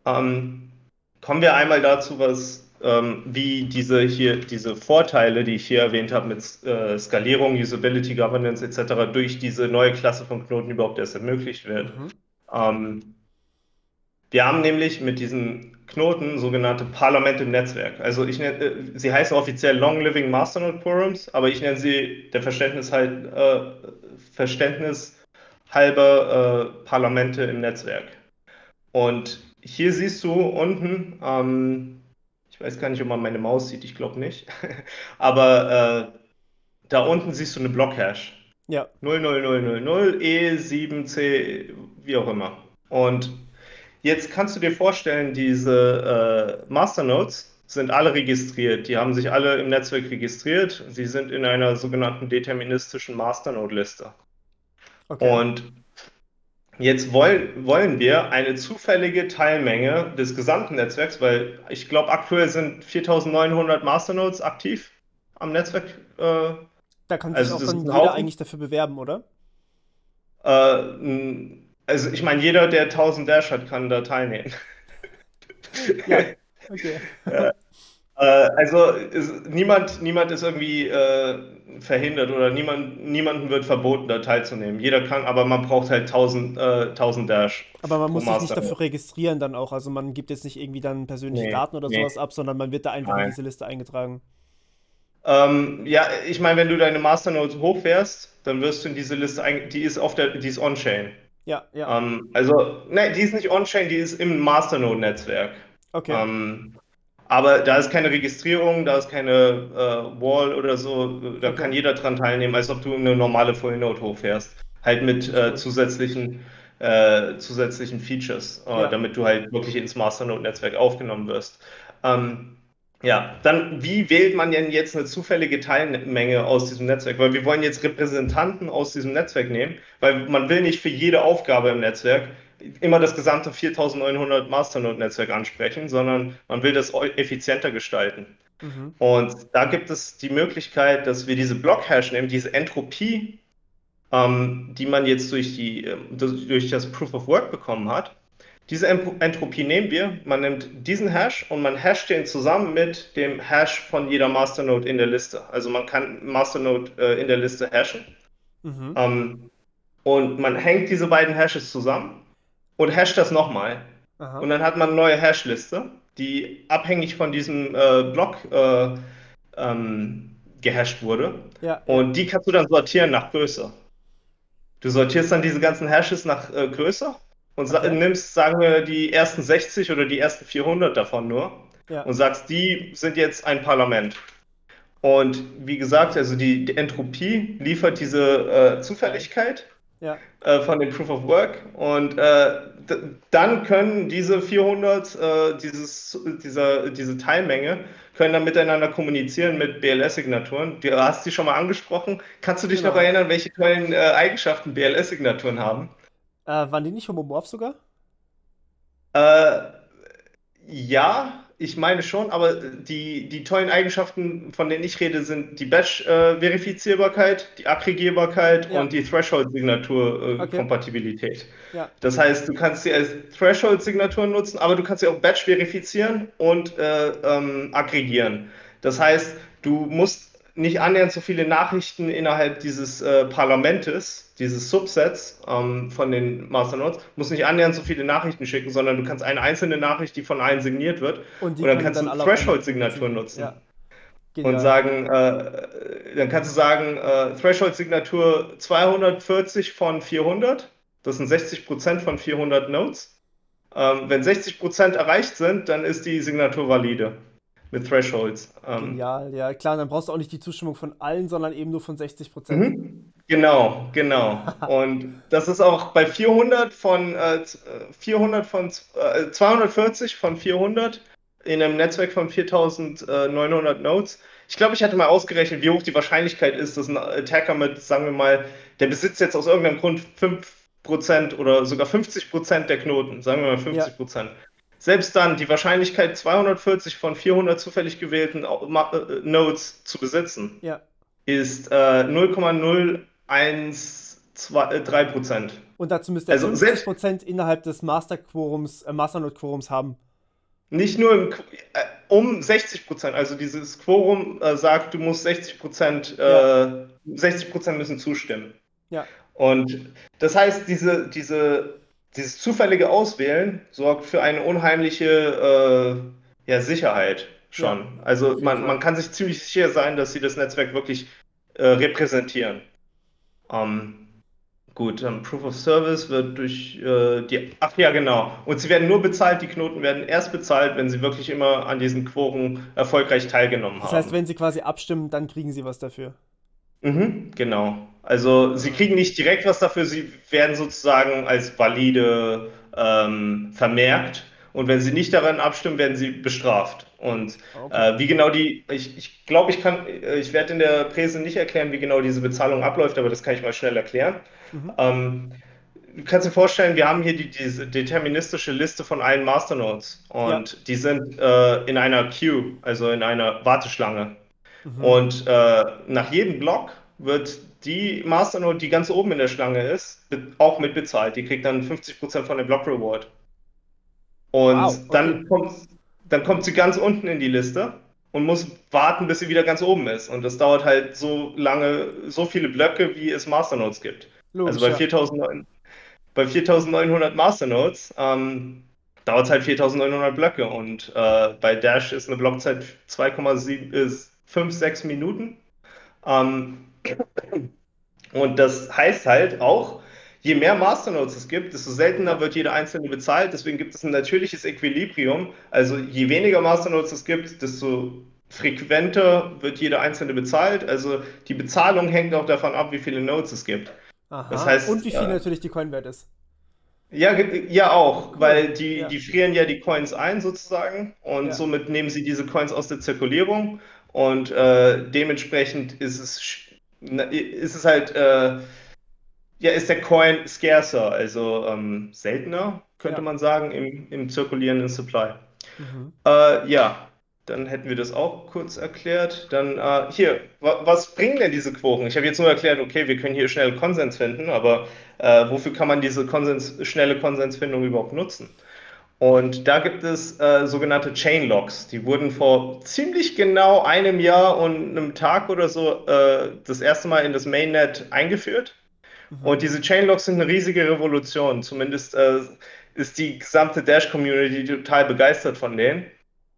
Ähm, kommen wir einmal dazu, was ähm, wie diese hier, diese Vorteile, die ich hier erwähnt habe, mit äh, Skalierung, Usability, Governance etc., durch diese neue Klasse von Knoten überhaupt erst ermöglicht wird. Mhm. Ähm, wir haben nämlich mit diesen Knoten sogenannte Parlamente im Netzwerk. Also ich nenne, äh, sie heißen offiziell Long Living Masternode Quorums, aber ich nenne sie der Verständnis halt äh, Verständnis halber äh, Parlamente im Netzwerk. Und hier siehst du unten, ähm, ich weiß gar nicht, ob man meine Maus sieht, ich glaube nicht, aber äh, da unten siehst du eine Blockhash. Ja. 00000 E7C, wie auch immer. Und jetzt kannst du dir vorstellen, diese äh, Masternodes sind alle registriert. Die haben sich alle im Netzwerk registriert. Sie sind in einer sogenannten deterministischen Masternode-Liste. Okay. Und Jetzt wollen, wollen wir eine zufällige Teilmenge des gesamten Netzwerks, weil ich glaube, aktuell sind 4900 Masternodes aktiv am Netzwerk. Äh, da kann sich also auch dann jeder Haufen. eigentlich dafür bewerben, oder? Äh, also ich meine, jeder, der 1000 Dash hat, kann da teilnehmen. ja, okay. Äh, also ist, niemand, niemand ist irgendwie äh, verhindert oder niemand, niemandem wird verboten, da teilzunehmen. Jeder kann, aber man braucht halt 1000, äh, 1000 Dash. Aber man muss sich nicht dafür registrieren dann auch. Also man gibt jetzt nicht irgendwie dann persönliche nee, Daten oder nee. sowas ab, sondern man wird da einfach Nein. in diese Liste eingetragen. Ähm, ja, ich meine, wenn du deine Masternode hochfährst, dann wirst du in diese Liste, die ist auf der, die ist on-chain. Ja, ja. Ähm, also, ne, die ist nicht on-chain, die ist im Masternode-Netzwerk. Okay. Ähm, aber da ist keine Registrierung, da ist keine äh, Wall oder so, da kann jeder dran teilnehmen, als ob du eine normale Full Node hochfährst. Halt mit äh, zusätzlichen, äh, zusätzlichen Features, äh, ja. damit du halt wirklich ins Masternode-Netzwerk aufgenommen wirst. Ähm, ja, dann wie wählt man denn jetzt eine zufällige Teilmenge aus diesem Netzwerk? Weil wir wollen jetzt Repräsentanten aus diesem Netzwerk nehmen, weil man will nicht für jede Aufgabe im Netzwerk immer das gesamte 4900 Masternode-Netzwerk ansprechen, sondern man will das effizienter gestalten. Mhm. Und da gibt es die Möglichkeit, dass wir diese Blockhash nehmen, diese Entropie, ähm, die man jetzt durch, die, ähm, durch das Proof of Work bekommen hat. Diese Entropie nehmen wir, man nimmt diesen Hash und man hasht den zusammen mit dem Hash von jeder Masternode in der Liste. Also man kann Masternode äh, in der Liste hashen. Mhm. Ähm, und man hängt diese beiden Hashes zusammen und hasht das nochmal. Und dann hat man eine neue Hashliste, die abhängig von diesem äh, Block äh, ähm, gehasht wurde. Ja. Und die kannst du dann sortieren nach Größe. Du sortierst dann diese ganzen Hashes nach äh, Größe und okay. nimmst, sagen wir, die ersten 60 oder die ersten 400 davon nur ja. und sagst, die sind jetzt ein Parlament. Und wie gesagt, also die, die Entropie liefert diese äh, Zufälligkeit ja. äh, von dem Proof of Work. Und äh, dann können diese 400, äh, dieses, dieser, diese Teilmenge, können dann miteinander kommunizieren mit BLS-Signaturen. Du hast sie schon mal angesprochen. Kannst du dich genau. noch erinnern, welche tollen äh, Eigenschaften BLS-Signaturen haben? Äh, waren die nicht homomorph sogar? Äh, ja, ich meine schon, aber die, die tollen Eigenschaften, von denen ich rede, sind die Batch-Verifizierbarkeit, die Aggregierbarkeit ja. und die Threshold-Signatur-Kompatibilität. Äh, ja. Das heißt, du kannst sie als Threshold-Signatur nutzen, aber du kannst sie auch Batch verifizieren und äh, ähm, aggregieren. Das heißt, du musst nicht annähernd so viele Nachrichten innerhalb dieses äh, Parlamentes, dieses Subsets ähm, von den Masternodes, muss nicht annähernd so viele Nachrichten schicken, sondern du kannst eine einzelne Nachricht, die von allen signiert wird, und, und dann kannst dann du Threshold-Signatur nutzen. Ja. Und sagen, äh, dann kannst du sagen, äh, Threshold-Signatur 240 von 400, das sind 60% von 400 Nodes. Ähm, wenn 60% erreicht sind, dann ist die Signatur valide mit Thresholds. Ähm, Genial, ja klar, dann brauchst du auch nicht die Zustimmung von allen, sondern eben nur von 60 Prozent. Mhm. Genau, genau. Und das ist auch bei 400 von äh, 400 von äh, 240 von 400 in einem Netzwerk von 4900 Nodes. Ich glaube, ich hatte mal ausgerechnet, wie hoch die Wahrscheinlichkeit ist, dass ein Attacker mit, sagen wir mal, der besitzt jetzt aus irgendeinem Grund 5% oder sogar 50% der Knoten, sagen wir mal 50%. Ja selbst dann die Wahrscheinlichkeit, 240 von 400 zufällig gewählten äh, Nodes zu besitzen, ja. ist äh, 0,0123 Prozent. Und dazu müsste er also 50 Prozent innerhalb des Master-Quorums, äh, Masternode-Quorums haben. Nicht nur im, äh, um 60 Prozent. Also dieses Quorum äh, sagt, du musst 60 Prozent, ja. 60 Prozent müssen zustimmen. Ja. Und das heißt, diese, diese, dieses zufällige Auswählen sorgt für eine unheimliche äh, ja, Sicherheit schon. Ja, also man, man kann sich ziemlich sicher sein, dass sie das Netzwerk wirklich äh, repräsentieren. Ähm, gut, dann Proof of Service wird durch äh, die. Ach ja, genau. Und sie werden nur bezahlt, die Knoten werden erst bezahlt, wenn sie wirklich immer an diesen Quoren erfolgreich teilgenommen haben. Das heißt, wenn sie quasi abstimmen, dann kriegen sie was dafür. Mhm, genau. Also sie kriegen nicht direkt was dafür, sie werden sozusagen als valide ähm, vermerkt. Und wenn sie nicht daran abstimmen, werden sie bestraft. Und okay. äh, wie genau die, ich, ich glaube, ich kann, ich werde in der Präse nicht erklären, wie genau diese Bezahlung abläuft, aber das kann ich mal schnell erklären. Mhm. Ähm, du kannst dir vorstellen, wir haben hier die, diese deterministische Liste von allen Masternodes und ja. die sind äh, in einer Queue, also in einer Warteschlange. Mhm. Und äh, nach jedem Block wird die Masternode, die ganz oben in der Schlange ist, auch mit bezahlt. Die kriegt dann 50% von dem Block Reward. Und wow, okay. dann, kommt, dann kommt sie ganz unten in die Liste und muss warten, bis sie wieder ganz oben ist. Und das dauert halt so lange, so viele Blöcke, wie es Masternodes gibt. Logisch, also bei, 4900, bei 4900 Masternodes ähm, dauert es halt 4900 Blöcke und äh, bei Dash ist eine Blockzeit 2,56 Minuten. Ähm, und das heißt halt auch, je mehr Masternodes es gibt, desto seltener wird jeder einzelne bezahlt. Deswegen gibt es ein natürliches Equilibrium. Also je weniger Masternodes es gibt, desto frequenter wird jeder einzelne bezahlt. Also die Bezahlung hängt auch davon ab, wie viele Nodes es gibt. Aha. Das heißt, Und wie viel äh, natürlich die Coin wert ist. Ja, ja auch, cool. weil die, ja. die frieren ja die Coins ein sozusagen und ja. somit nehmen sie diese Coins aus der Zirkulierung und äh, dementsprechend ist es ist es halt, äh, ja, ist der Coin scarcer, also ähm, seltener, könnte ja. man sagen, im, im zirkulierenden Supply. Mhm. Äh, ja, dann hätten wir das auch kurz erklärt. Dann äh, hier, wa was bringen denn diese Quoren? Ich habe jetzt nur erklärt, okay, wir können hier schnell Konsens finden, aber äh, wofür kann man diese Konsens, schnelle Konsensfindung überhaupt nutzen? Und da gibt es äh, sogenannte Chain Locks. Die wurden vor ziemlich genau einem Jahr und einem Tag oder so äh, das erste Mal in das Mainnet eingeführt. Mhm. Und diese Chain Locks sind eine riesige Revolution. Zumindest äh, ist die gesamte Dash-Community total begeistert von denen,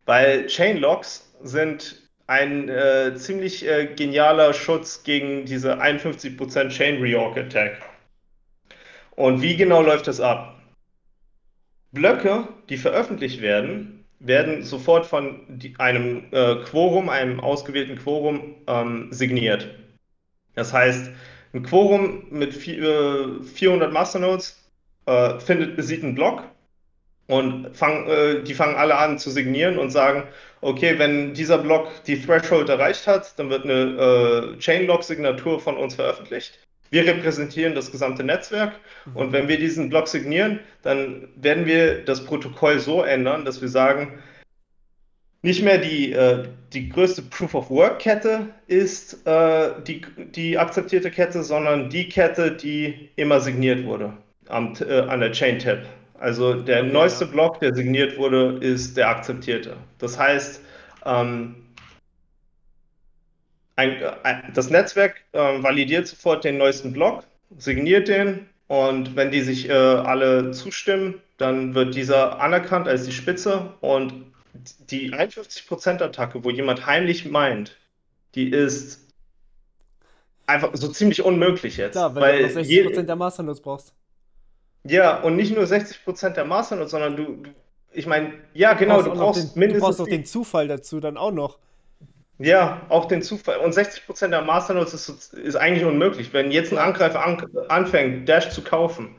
weil Chain Locks sind ein äh, ziemlich äh, genialer Schutz gegen diese 51% Chain Reorg Attack. Und wie genau läuft das ab? Blöcke, die veröffentlicht werden, werden sofort von einem äh, Quorum, einem ausgewählten Quorum ähm, signiert. Das heißt, ein Quorum mit vier, äh, 400 Masternodes äh, findet, sieht einen Block und fang, äh, die fangen alle an zu signieren und sagen, okay, wenn dieser Block die Threshold erreicht hat, dann wird eine äh, Chainlock-Signatur von uns veröffentlicht. Wir repräsentieren das gesamte Netzwerk mhm. und wenn wir diesen Block signieren, dann werden wir das Protokoll so ändern, dass wir sagen, nicht mehr die, äh, die größte Proof-of-Work-Kette ist äh, die, die akzeptierte Kette, sondern die Kette, die immer signiert wurde am, äh, an der Chain-Tab. Also der okay, neueste. Block, der signiert wurde, ist der akzeptierte. Das heißt, ähm, ein, ein, das Netzwerk äh, validiert sofort den neuesten Block, signiert den und wenn die sich äh, alle zustimmen, dann wird dieser anerkannt als die Spitze und die 51%-Attacke, wo jemand heimlich meint, die ist einfach so ziemlich unmöglich jetzt. Klar, weil, weil du noch 60% je, der Masternodes brauchst. Ja, und nicht nur 60% der Masternodes, sondern du, du ich meine, ja genau, du brauchst, du brauchst den, mindestens... Du brauchst auch den Zufall dazu dann auch noch. Ja, auch den Zufall. Und 60% der Masternodes ist, ist eigentlich unmöglich. Wenn jetzt ein Angreifer an, anfängt, Dash zu kaufen,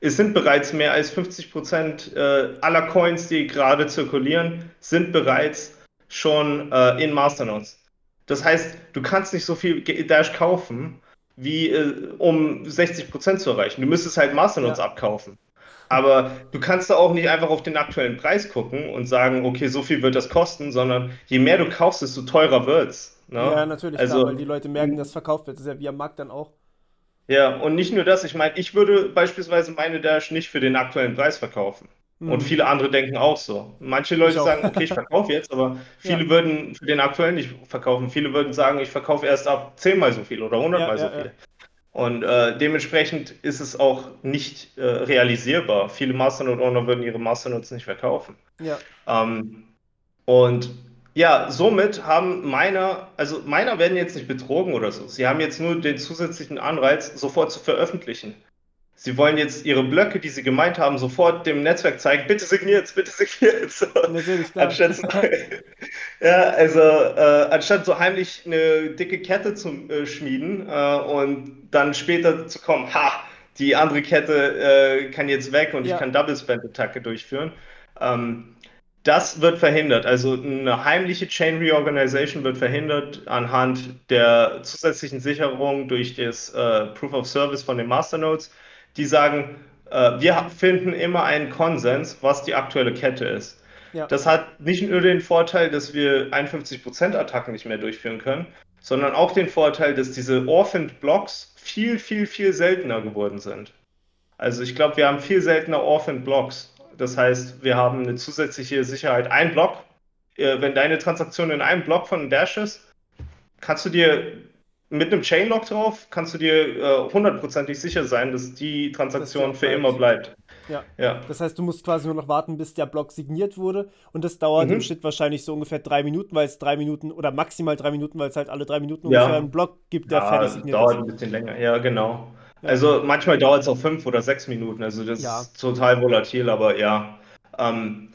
es sind bereits mehr als 50% äh, aller Coins, die gerade zirkulieren, sind bereits schon äh, in Masternodes. Das heißt, du kannst nicht so viel Dash kaufen, wie äh, um 60% zu erreichen. Du müsstest halt Masternodes ja. abkaufen. Aber du kannst da auch nicht einfach auf den aktuellen Preis gucken und sagen, okay, so viel wird das kosten, sondern je mehr du kaufst, desto teurer wird's. Ne? Ja, natürlich, also, klar, weil die Leute merken, dass verkauft wird. Das ist ja wie am Markt dann auch. Ja, und nicht nur das, ich meine, ich würde beispielsweise meine Dash nicht für den aktuellen Preis verkaufen. Und mhm. viele andere denken auch so. Manche Leute sagen, okay, ich verkaufe jetzt, aber viele ja. würden für den aktuellen nicht verkaufen. Viele würden sagen, ich verkaufe erst ab zehnmal so viel oder hundertmal ja, so viel. Und äh, dementsprechend ist es auch nicht äh, realisierbar. Viele Masternode-Owner würden ihre Masternodes nicht verkaufen. Ja. Ähm, und ja, somit haben Miner, also Miner werden jetzt nicht betrogen oder so. Sie haben jetzt nur den zusätzlichen Anreiz, sofort zu veröffentlichen. Sie wollen jetzt ihre Blöcke, die sie gemeint haben, sofort dem Netzwerk zeigen, bitte signiert, bitte signiert. So. Natürlich, klar. Anstatt, ja, also äh, anstatt so heimlich eine dicke Kette zu äh, schmieden äh, und dann später zu kommen, ha, die andere Kette äh, kann jetzt weg und ja. ich kann Double Spend Attacke durchführen. Ähm, das wird verhindert. Also eine heimliche Chain Reorganization wird verhindert anhand der zusätzlichen Sicherung durch das äh, Proof of Service von den Masternodes, die sagen, äh, wir finden immer einen Konsens, was die aktuelle Kette ist. Ja. Das hat nicht nur den Vorteil, dass wir 51% Attacken nicht mehr durchführen können, sondern auch den Vorteil, dass diese Orphaned Blocks viel, viel, viel seltener geworden sind. Also ich glaube, wir haben viel seltener Orphaned Blocks. Das heißt, wir haben eine zusätzliche Sicherheit. Ein Block, äh, wenn deine Transaktion in einem Block von Dash ist, kannst du dir mit einem Chainlock drauf, kannst du dir hundertprozentig äh, sicher sein, dass die Transaktion das für immer bleibt. Ja. ja. Das heißt, du musst quasi nur noch warten, bis der Block signiert wurde. Und das dauert mhm. im Schnitt wahrscheinlich so ungefähr drei Minuten, weil es drei Minuten oder maximal drei Minuten, weil es halt alle drei Minuten ja. ungefähr einen Block gibt, der ja, fertig signiert dauert ist. dauert ein bisschen länger. Ja, genau. Ja. Also manchmal dauert es auch fünf oder sechs Minuten. Also das ist total volatil, aber ja. Ähm,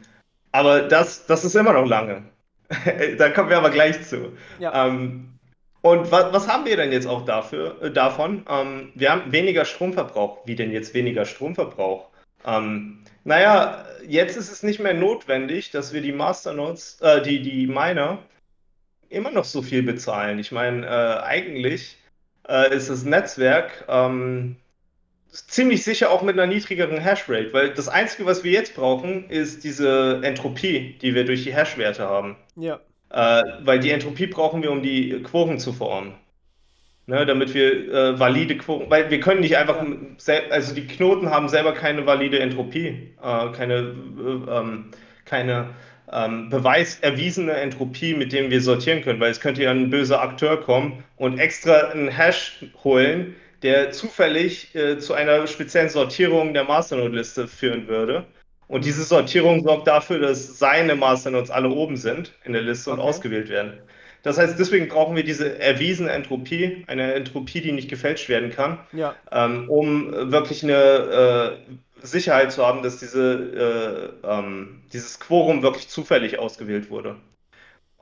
aber das, das ist immer noch lange. da kommen wir aber gleich zu. Ja. Ähm, und was, was, haben wir denn jetzt auch dafür, äh, davon? Ähm, wir haben weniger Stromverbrauch. Wie denn jetzt weniger Stromverbrauch? Ähm, naja, jetzt ist es nicht mehr notwendig, dass wir die Masternodes, äh, die, die Miner, immer noch so viel bezahlen. Ich meine, äh, eigentlich äh, ist das Netzwerk ähm, ziemlich sicher auch mit einer niedrigeren Hashrate, weil das Einzige, was wir jetzt brauchen, ist diese Entropie, die wir durch die Hashwerte haben. Ja. Äh, weil die Entropie brauchen wir, um die Quoren zu formen. Ne, damit wir äh, valide Quoren, weil wir können nicht einfach, also die Knoten haben selber keine valide Entropie, äh, keine, äh, ähm, keine ähm, beweiserwiesene Entropie, mit dem wir sortieren können, weil es könnte ja ein böser Akteur kommen und extra einen Hash holen, der zufällig äh, zu einer speziellen Sortierung der Masternode-Liste führen würde. Und diese Sortierung sorgt dafür, dass seine Masternodes alle oben sind in der Liste okay. und ausgewählt werden. Das heißt, deswegen brauchen wir diese erwiesene Entropie, eine Entropie, die nicht gefälscht werden kann, ja. ähm, um wirklich eine äh, Sicherheit zu haben, dass diese, äh, ähm, dieses Quorum wirklich zufällig ausgewählt wurde.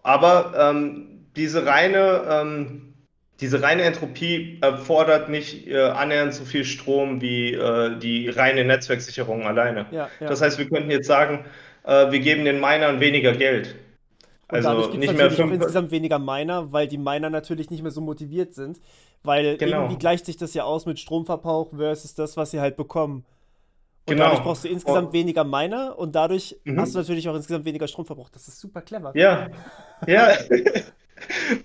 Aber ähm, diese reine ähm, diese reine Entropie erfordert nicht äh, annähernd so viel Strom wie äh, die reine Netzwerksicherung alleine. Ja, ja. Das heißt, wir könnten jetzt sagen, äh, wir geben den Minern weniger Geld. Und also dadurch nicht mehr fünf... insgesamt weniger Miner, weil die Miner natürlich nicht mehr so motiviert sind, weil genau. irgendwie gleicht sich das ja aus mit Stromverbrauch versus das, was sie halt bekommen. Und genau. dadurch brauchst du insgesamt oh. weniger Miner und dadurch mhm. hast du natürlich auch insgesamt weniger Stromverbrauch. Das ist super clever. Ja, ja.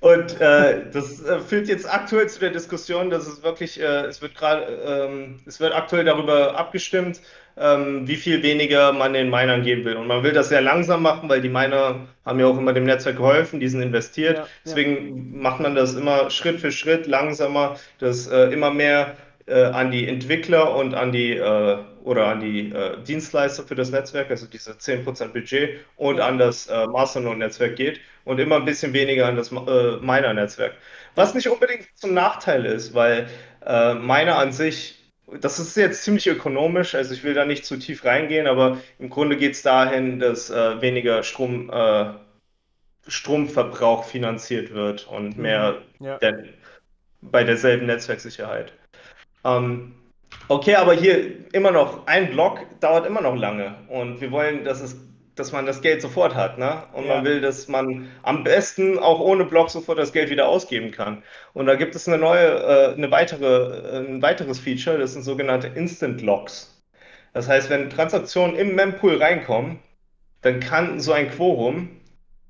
Und äh, das äh, führt jetzt aktuell zu der Diskussion, dass es wirklich, äh, es wird gerade, ähm, es wird aktuell darüber abgestimmt, ähm, wie viel weniger man den Minern geben will. Und man will das sehr langsam machen, weil die Miner haben ja auch immer dem Netzwerk geholfen, die sind investiert. Ja, Deswegen ja. macht man das immer Schritt für Schritt langsamer, dass äh, immer mehr äh, an die Entwickler und an die äh, oder an die äh, Dienstleister für das Netzwerk, also diese 10% Budget und ja. an das äh, Masternode-Netzwerk geht und immer ein bisschen weniger an das äh, Miner-Netzwerk. Was nicht unbedingt zum Nachteil ist, weil äh, Miner an sich, das ist jetzt ziemlich ökonomisch, also ich will da nicht zu tief reingehen, aber im Grunde geht es dahin, dass äh, weniger Strom, äh, Stromverbrauch finanziert wird und mhm. mehr ja. der, bei derselben Netzwerksicherheit. Ähm, okay, aber hier immer noch, ein Block dauert immer noch lange und wir wollen, dass es dass man das Geld sofort hat, ne? Und ja. man will, dass man am besten auch ohne Block sofort das Geld wieder ausgeben kann. Und da gibt es eine neue, äh, eine weitere, äh, ein weiteres Feature, das sind sogenannte Instant Locks. Das heißt, wenn Transaktionen im Mempool reinkommen, dann kann so ein Quorum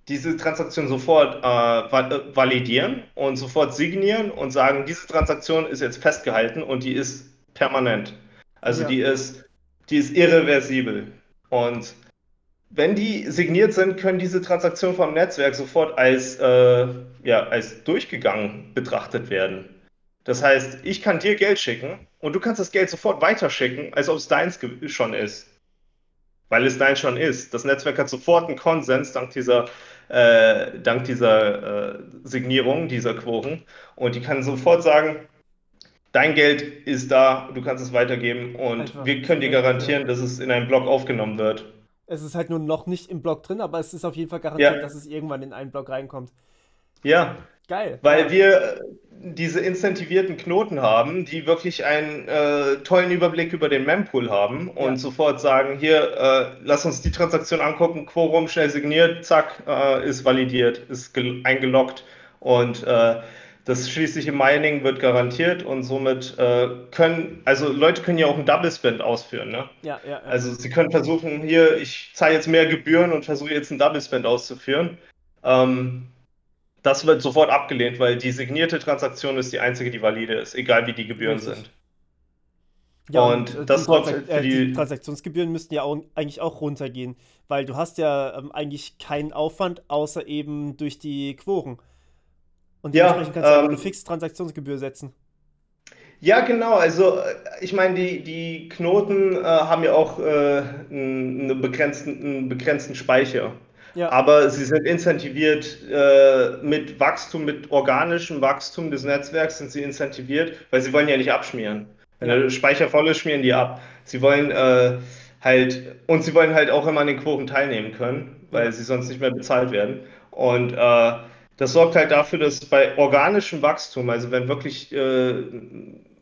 diese Transaktion sofort äh, validieren und sofort signieren und sagen, diese Transaktion ist jetzt festgehalten und die ist permanent. Also ja. die ist, die ist irreversibel. Und wenn die signiert sind, können diese Transaktionen vom Netzwerk sofort als, äh, ja, als durchgegangen betrachtet werden. Das heißt, ich kann dir Geld schicken und du kannst das Geld sofort weiterschicken, als ob es deins schon ist. Weil es deins schon ist. Das Netzwerk hat sofort einen Konsens dank dieser, äh, dank dieser äh, Signierung, dieser Quoren. Und die kann sofort sagen, dein Geld ist da, du kannst es weitergeben und Einfach wir können dir garantieren, dass es in einem Block aufgenommen wird. Es ist halt nur noch nicht im Block drin, aber es ist auf jeden Fall garantiert, ja. dass es irgendwann in einen Block reinkommt. Ja. Geil. Weil ja. wir diese incentivierten Knoten haben, die wirklich einen äh, tollen Überblick über den Mempool haben und ja. sofort sagen, hier, äh, lass uns die Transaktion angucken, Quorum schnell signiert, zack, äh, ist validiert, ist eingeloggt und äh, das schließliche Mining wird garantiert und somit äh, können, also Leute können ja auch einen Double Spend ausführen, ne? Ja, ja, ja. Also sie können versuchen, hier, ich zahle jetzt mehr Gebühren und versuche jetzt einen Double Spend auszuführen. Ähm, das wird sofort abgelehnt, weil die signierte Transaktion ist die einzige, die valide ist, egal wie die Gebühren Richtig. sind. Ja, und, und äh, das die, Transak äh, die, die, Transaktionsgebühren müssten ja auch, eigentlich auch runtergehen, weil du hast ja ähm, eigentlich keinen Aufwand, außer eben durch die Quoren. Und dementsprechend ja, kannst du ähm, eine fixe Transaktionsgebühr setzen. Ja, genau. Also äh, ich meine, die, die Knoten äh, haben ja auch äh, einen, begrenzten, einen begrenzten Speicher. Ja. Aber sie sind incentiviert äh, mit Wachstum, mit organischem Wachstum des Netzwerks sind sie incentiviert, weil sie wollen ja nicht abschmieren. Wenn ja. der Speicher voll ist, schmieren die ab. Sie wollen äh, halt, und sie wollen halt auch immer an den Quoten teilnehmen können, weil sie sonst nicht mehr bezahlt werden. Und äh, das sorgt halt dafür, dass bei organischem Wachstum, also wenn wirklich äh,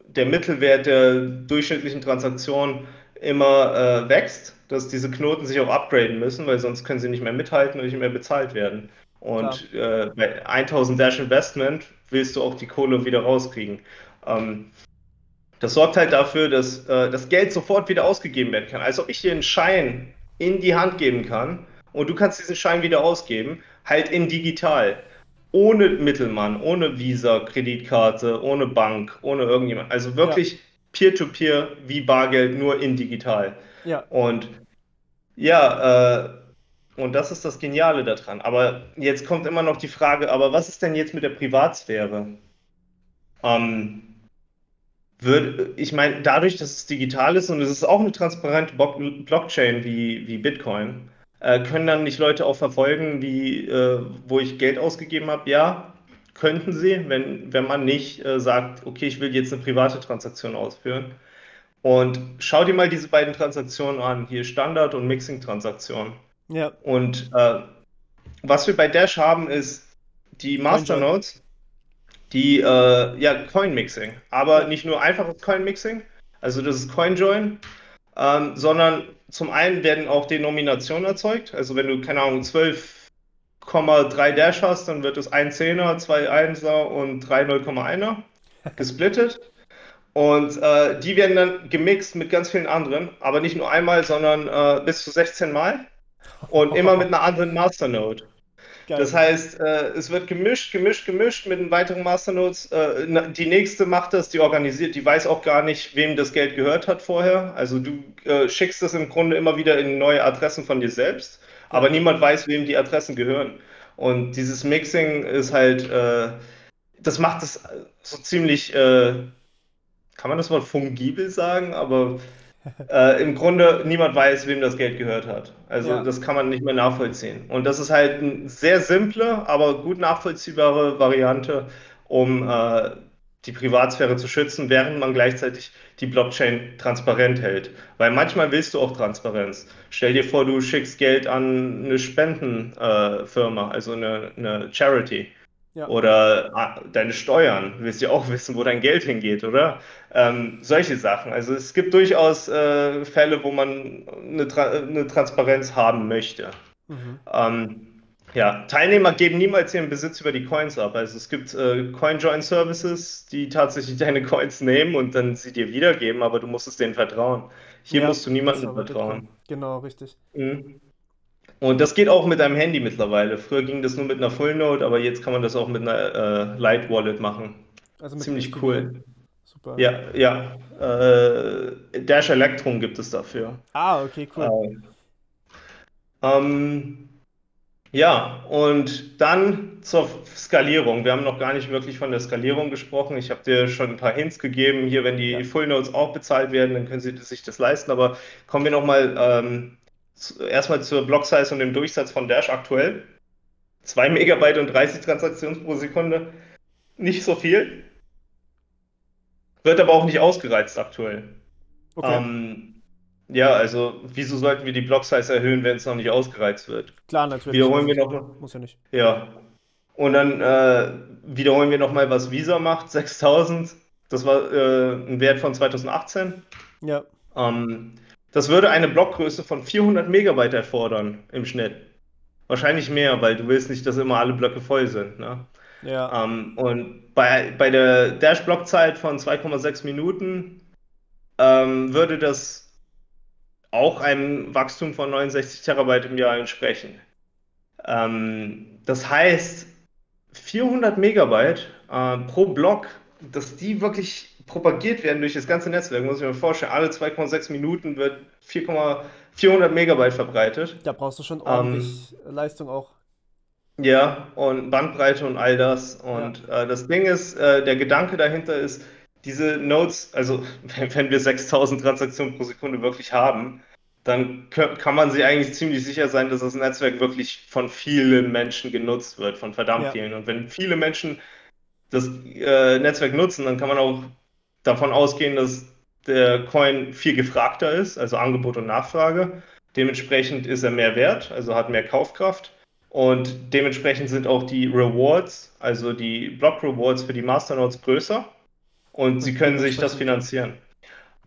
der Mittelwert der durchschnittlichen Transaktion immer äh, wächst, dass diese Knoten sich auch upgraden müssen, weil sonst können sie nicht mehr mithalten und nicht mehr bezahlt werden. Und äh, bei 1000 Dash Investment willst du auch die Kohle wieder rauskriegen. Ähm, das sorgt halt dafür, dass äh, das Geld sofort wieder ausgegeben werden kann. Als ob ich dir einen Schein in die Hand geben kann und du kannst diesen Schein wieder ausgeben, halt in digital ohne Mittelmann, ohne Visa, Kreditkarte, ohne Bank, ohne irgendjemand. Also wirklich Peer-to-Peer -peer wie Bargeld, nur in digital. Ja. Und ja, äh, und das ist das Geniale daran. Aber jetzt kommt immer noch die Frage, aber was ist denn jetzt mit der Privatsphäre? Ähm, wird, ich meine, dadurch, dass es digital ist und es ist auch eine transparente Blockchain wie, wie Bitcoin, äh, können dann nicht Leute auch verfolgen, wie, äh, wo ich Geld ausgegeben habe? Ja, könnten sie, wenn, wenn man nicht äh, sagt, okay, ich will jetzt eine private Transaktion ausführen. Und schau dir mal diese beiden Transaktionen an, hier Standard- und Mixing-Transaktion. Ja. Und äh, was wir bei Dash haben, ist die Masternodes, die äh, ja Coin-Mixing, aber nicht nur einfaches Coin-Mixing, also das ist CoinJoin, ähm, sondern zum einen werden auch Denominationen erzeugt. Also wenn du, keine Ahnung, 12,3 Dash hast, dann wird es ein Zehner, zwei Einser und drei 0,1er gesplittet. Und äh, die werden dann gemixt mit ganz vielen anderen, aber nicht nur einmal, sondern äh, bis zu 16 Mal und immer mit einer anderen Masternode. Geil. Das heißt, äh, es wird gemischt, gemischt, gemischt mit den weiteren Masternodes. Äh, die nächste macht das, die organisiert, die weiß auch gar nicht, wem das Geld gehört hat vorher. Also du äh, schickst das im Grunde immer wieder in neue Adressen von dir selbst, aber niemand weiß, wem die Adressen gehören. Und dieses Mixing ist halt, äh, das macht es so ziemlich, äh, kann man das mal fungibel sagen, aber äh, im Grunde niemand weiß, wem das Geld gehört hat. Also ja. das kann man nicht mehr nachvollziehen. Und das ist halt eine sehr simple, aber gut nachvollziehbare Variante, um äh, die Privatsphäre zu schützen, während man gleichzeitig die Blockchain transparent hält. Weil manchmal willst du auch Transparenz. Stell dir vor, du schickst Geld an eine Spendenfirma, äh, also eine, eine Charity. Ja. Oder ah, deine Steuern, du willst ja auch wissen, wo dein Geld hingeht, oder? Ähm, solche Sachen. Also es gibt durchaus äh, Fälle, wo man eine, Tra eine Transparenz haben möchte. Mhm. Ähm, ja, Teilnehmer geben niemals ihren Besitz über die Coins ab. Also es gibt äh, Coin-Join-Services, die tatsächlich deine Coins nehmen und dann sie dir wiedergeben, aber du musst es denen vertrauen. Hier ja, musst du niemandem vertrauen. Genau, richtig. Mhm. Und das geht auch mit einem Handy mittlerweile. Früher ging das nur mit einer Full Note, aber jetzt kann man das auch mit einer äh, Light Wallet machen. Also Ziemlich cool. Super. Ja, ja. Äh, Dash Electron gibt es dafür. Ah, okay, cool. Ähm, ja, und dann zur Skalierung. Wir haben noch gar nicht wirklich von der Skalierung gesprochen. Ich habe dir schon ein paar Hints gegeben. Hier, wenn die Ja. Full Nodes auch bezahlt werden, dann können Sie sich das leisten. Aber kommen wir nochmal ähm, erstmal zur Block Size und dem Durchsatz von Dash aktuell. 2 Megabyte und 30 Transaktionen pro Sekunde. Nicht so viel. Wird aber auch nicht ausgereizt aktuell. Okay, Ähm, ja, also wieso sollten wir die Block Size erhöhen, wenn es noch nicht ausgereizt wird? klar, natürlich. Wiederholen wir nochmal. Muss ja nicht. Ja. Und dann äh, wiederholen wir nochmal, was Visa macht. 6000. Das war äh, ein Wert von 2018. Ja, Ähm, das würde eine Blockgröße von 400 Megabyte erfordern im Schnitt. Wahrscheinlich mehr, weil du willst nicht, dass immer alle Blöcke voll sind. Ne? ja, Ähm, und bei, bei der Dash-Blockzeit von 2,6 Minuten ähm, würde das auch einem Wachstum von 69 Terabyte im Jahr entsprechen. Ähm, das heißt, 400 Megabyte äh, pro Block, dass die wirklich propagiert werden durch das ganze Netzwerk, muss ich mir vorstellen. Alle 2,6 Minuten wird 4,400 Megabyte verbreitet. da brauchst du schon Ähm, ordentlich Leistung auch. Ja, und Bandbreite und all das. Und äh, das Ding ist, äh, der Gedanke dahinter ist, diese Nodes, also wenn, wenn wir 6000 Transaktionen pro Sekunde wirklich haben, dann kann man sich eigentlich ziemlich sicher sein, dass das Netzwerk wirklich von vielen Menschen genutzt wird, von verdammt Ja. vielen. Und wenn viele Menschen das äh, Netzwerk nutzen, dann kann man auch davon ausgehen, dass der Coin viel gefragter ist, also Angebot und Nachfrage. Dementsprechend ist er mehr wert, also hat mehr Kaufkraft. Und dementsprechend sind auch die Rewards, also die Block Rewards für die Masternodes größer. Und sie können sich das finanzieren.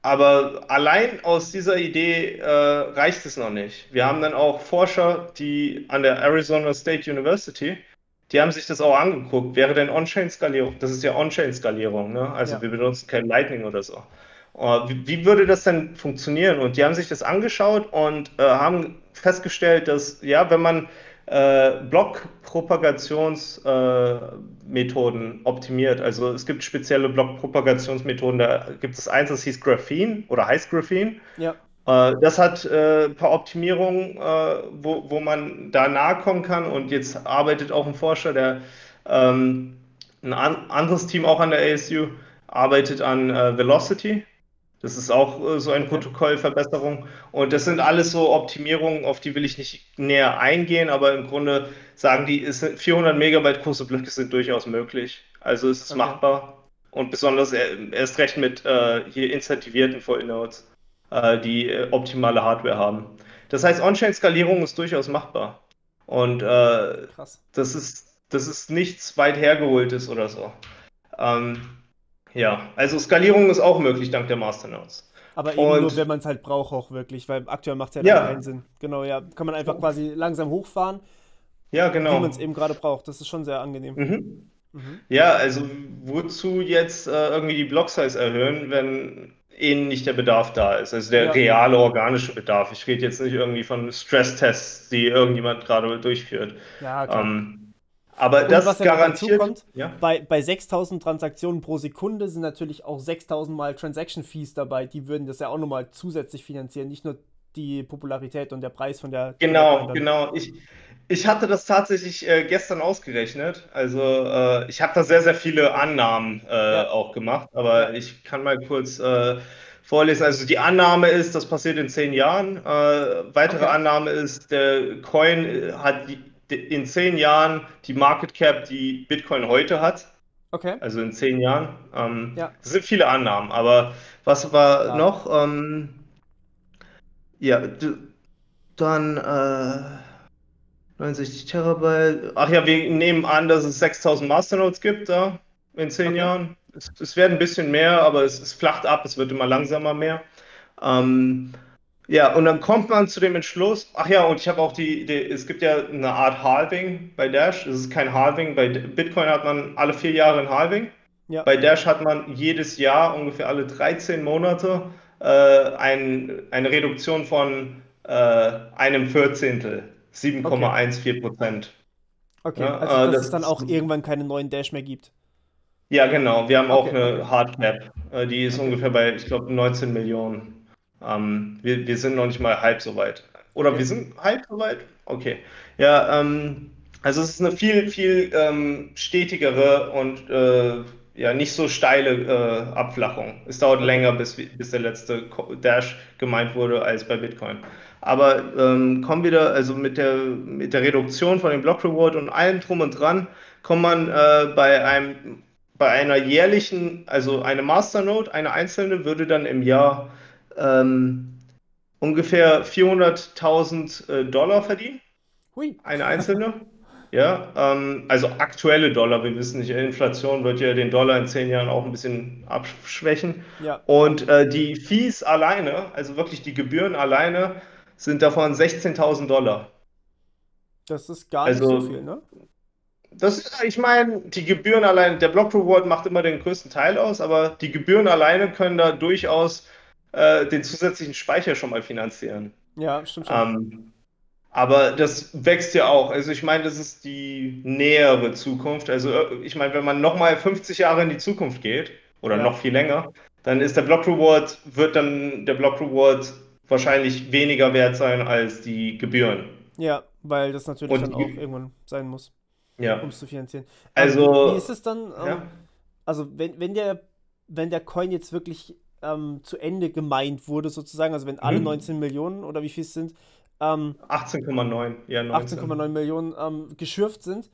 Aber allein aus dieser Idee äh, reicht es noch nicht. Wir haben dann auch Forscher, die an der Arizona State University, die haben sich das auch angeguckt. Wäre denn On-Chain-Skalierung? Das ist ja On-Chain-Skalierung, ne? Also Ja. wir benutzen kein Lightning oder so. Äh, wie, wie würde das denn funktionieren? Und die haben sich das angeschaut und äh, haben festgestellt, dass ja, wenn man äh, Blockpropagationsmethoden optimiert, also es gibt spezielle Blockpropagationsmethoden, da gibt es eins, das hieß Graphene oder heißt Graphene. Ja, Äh, Das hat äh, ein paar Optimierungen, äh, wo, wo man da nahe kommen kann. Und jetzt arbeitet auch ein Forscher, der ähm, ein an, anderes Team auch an der ASU arbeitet an äh, Velocity. Das ist auch äh, so eine. Protokollverbesserung. Und das sind alles so Optimierungen, auf die will ich nicht näher eingehen, aber im Grunde sagen die, es sind 400 Megabyte große Blöcke sind durchaus möglich. Also es ist Okay. machbar. Und besonders er- erst recht mit äh, hier incentivierten Full Nodes äh, die äh, optimale Hardware haben. Das heißt, On-Chain-Skalierung ist durchaus machbar. Und äh, krass. das ist, das ist nichts weit hergeholtes oder so. Ähm, ja, also Skalierung ist auch möglich dank der Masternodes. Aber eben Und- nur, wenn man es halt braucht, auch wirklich, weil aktuell macht es ja, Ja. keinen Sinn. Genau, ja. Kann man einfach quasi langsam hochfahren, Ja, wie genau. man es eben gerade braucht. Das ist schon sehr angenehm. Mhm. Mhm. Ja, also wozu jetzt äh, irgendwie die Block-Size erhöhen, wenn eh nicht der Bedarf da ist? Also der Ja. reale organische Bedarf. Ich rede jetzt nicht irgendwie von Stresstests, die irgendjemand gerade durchführt. Ja, klar. Ähm, aber Und das was garantiert. kommt, Ja? bei, bei 6000 Transaktionen pro Sekunde sind natürlich auch 6000 mal Transaction Fees dabei. Die würden das ja auch nochmal zusätzlich finanzieren, nicht nur die Popularität und der Preis von der. Genau, genau. Ich, ich hatte das tatsächlich äh, gestern ausgerechnet. Also äh, ich habe da sehr, sehr viele Annahmen äh, Ja. auch gemacht, aber Ja. ich kann mal kurz äh, vorlesen. Also die Annahme ist, das passiert in zehn Jahren. Äh, weitere Okay. Annahme ist, der Coin äh, hat in zehn Jahren die Market Cap, die Bitcoin heute hat. Okay. Also in zehn Jahren. Ähm, Ja. Das sind viele Annahmen, aber was war Klar. noch? Ähm, ja, dann äh, 69 Terabyte. Ach ja, wir nehmen an, dass es 6000 Masternodes gibt da in zehn Okay. Jahren. Es, es werden ein bisschen mehr, aber es, es flacht ab, es wird immer langsamer mehr. Ähm, ja, und dann kommt man zu dem Entschluss, ach ja, und ich habe auch die, die, es gibt ja eine Art Halving bei Dash. Es ist kein Halving, bei Bitcoin hat man alle vier Jahre ein Halving. Ja. Bei Dash hat man jedes Jahr, ungefähr alle 13 Monate, äh, ein, eine Reduktion von äh, einem Vierzehntel, 7,14 Prozent. Okay. Ja, Also, äh, dass das es dann auch irgendwann keine neuen Dash mehr gibt. Ja, genau. Wir haben auch Okay, eine okay. Hardcap. Äh, die ist Okay. ungefähr bei, ich glaube, 19 Millionen. Ähm, wir, wir sind noch nicht mal halb so weit. Oder Okay. wir sind halb soweit? Okay. Ja, ähm, also es ist eine viel, viel ähm, stetigere und äh, ja, nicht so steile äh, Abflachung. Es dauert Okay. länger, bis, bis der letzte Dash gemeint wurde, als bei Bitcoin. Aber ähm, kommen wieder, also mit der, mit der Reduktion von dem Block Reward und allem drum und dran, kommt man äh, bei einem, bei einer jährlichen, also eine Masternode, eine einzelne, würde dann im Jahr ähm, ungefähr 400.000 äh, Dollar verdienen, Hui. eine einzelne. Ja, ähm, also aktuelle Dollar. Wir wissen nicht, Inflation wird ja den Dollar in zehn Jahren auch ein bisschen abschwächen. Ja. Und äh, die Fees alleine, also wirklich die Gebühren alleine, sind davon 16.000 Dollar. Das ist gar nicht so Also viel, ne? Das ist, ich meine, die Gebühren allein, der Block Reward macht immer den größten Teil aus, aber die Gebühren alleine können da durchaus äh, den zusätzlichen Speicher schon mal finanzieren. Ja, stimmt schon. Ähm, aber das wächst ja auch. Also ich meine, das ist die nähere Zukunft. Also äh, ich meine, wenn man nochmal 50 Jahre in die Zukunft geht oder Ja, noch viel länger, dann ist der Block Reward, wird dann der Block Reward wahrscheinlich weniger wert sein als die Gebühren. ja, weil das natürlich Und dann auch irgendwann sein muss, um ja, es zu finanzieren. Ähm, wie, wie ist also, es dann, ähm, ja. also wenn, wenn der, wenn der Coin jetzt wirklich ähm, zu Ende gemeint wurde, sozusagen, also wenn alle Mhm. 19 Millionen oder wie viel es sind, ähm, 18,9, ja, 19. 18,9 Millionen ähm, geschürft sind,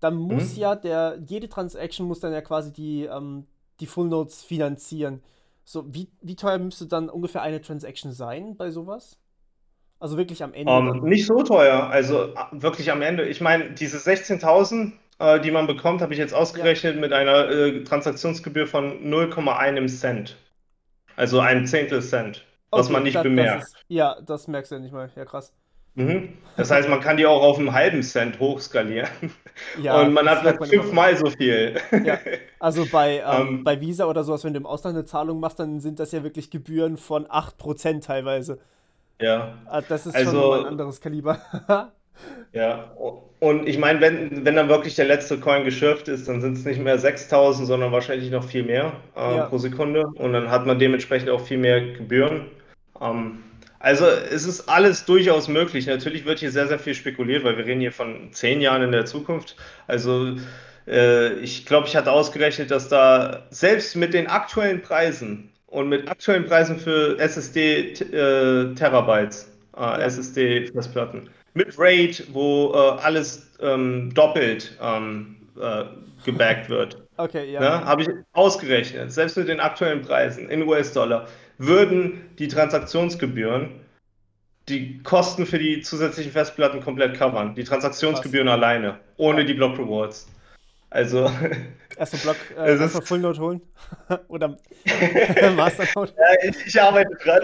dann muss Mhm. ja der, jede Transaction muss dann ja quasi die, ähm, die Full Nodes finanzieren. So, wie, wie teuer müsste dann ungefähr eine Transaction sein bei sowas? Also wirklich am Ende Ähm, dann. nicht so teuer, also äh, wirklich am Ende. Ich meine, diese 16.000, äh, die man bekommt, habe ich jetzt Ja, ausgerechnet mit einer äh, Transaktionsgebühr von 0,1 Cent. Also ein Zehntel Cent, was man nicht da, das bemerkt. ist, ja, das merkst du ja nicht mal. Ja, krass. Mhm. Das heißt, man kann die auch auf einen halben Cent hochskalieren und Ja, man das hat man immer. fünfmal so viel. Ja, also bei, ähm, Ähm, bei Visa oder sowas, wenn du im Ausland eine Zahlung machst, dann sind das ja wirklich Gebühren von 8% teilweise. ja, Ah, Das ist schon nochmal ein also anderes Kaliber. Ja, und ich meine, wenn, wenn dann wirklich der letzte Coin geschürft ist, dann sind es nicht mehr 6000, sondern wahrscheinlich noch viel mehr äh, Ja, pro Sekunde. Und dann hat man dementsprechend auch viel mehr Gebühren. Ähm, also es ist alles durchaus möglich. Natürlich wird hier sehr, sehr viel spekuliert, weil wir reden hier von zehn Jahren in der Zukunft. Also äh, ich glaube, ich hatte ausgerechnet, dass da selbst mit den aktuellen Preisen und mit aktuellen Preisen für SSD äh, Terabytes, äh, SSD-Festplatten, mit RAID, wo äh, alles ähm, doppelt ähm, äh, gebackt wird, okay, ja. ne, habe ich ausgerechnet, selbst mit den aktuellen Preisen in US-Dollar, würden die Transaktionsgebühren die Kosten für die zusätzlichen Festplatten komplett covern. Die Krass. Transaktionsgebühren alleine, ohne Ja. die Block Rewards. Also, Erstmal Block, äh, es erstmal ist. Full Node holen. Oder Master Node. Ja, ich, ich arbeite dran.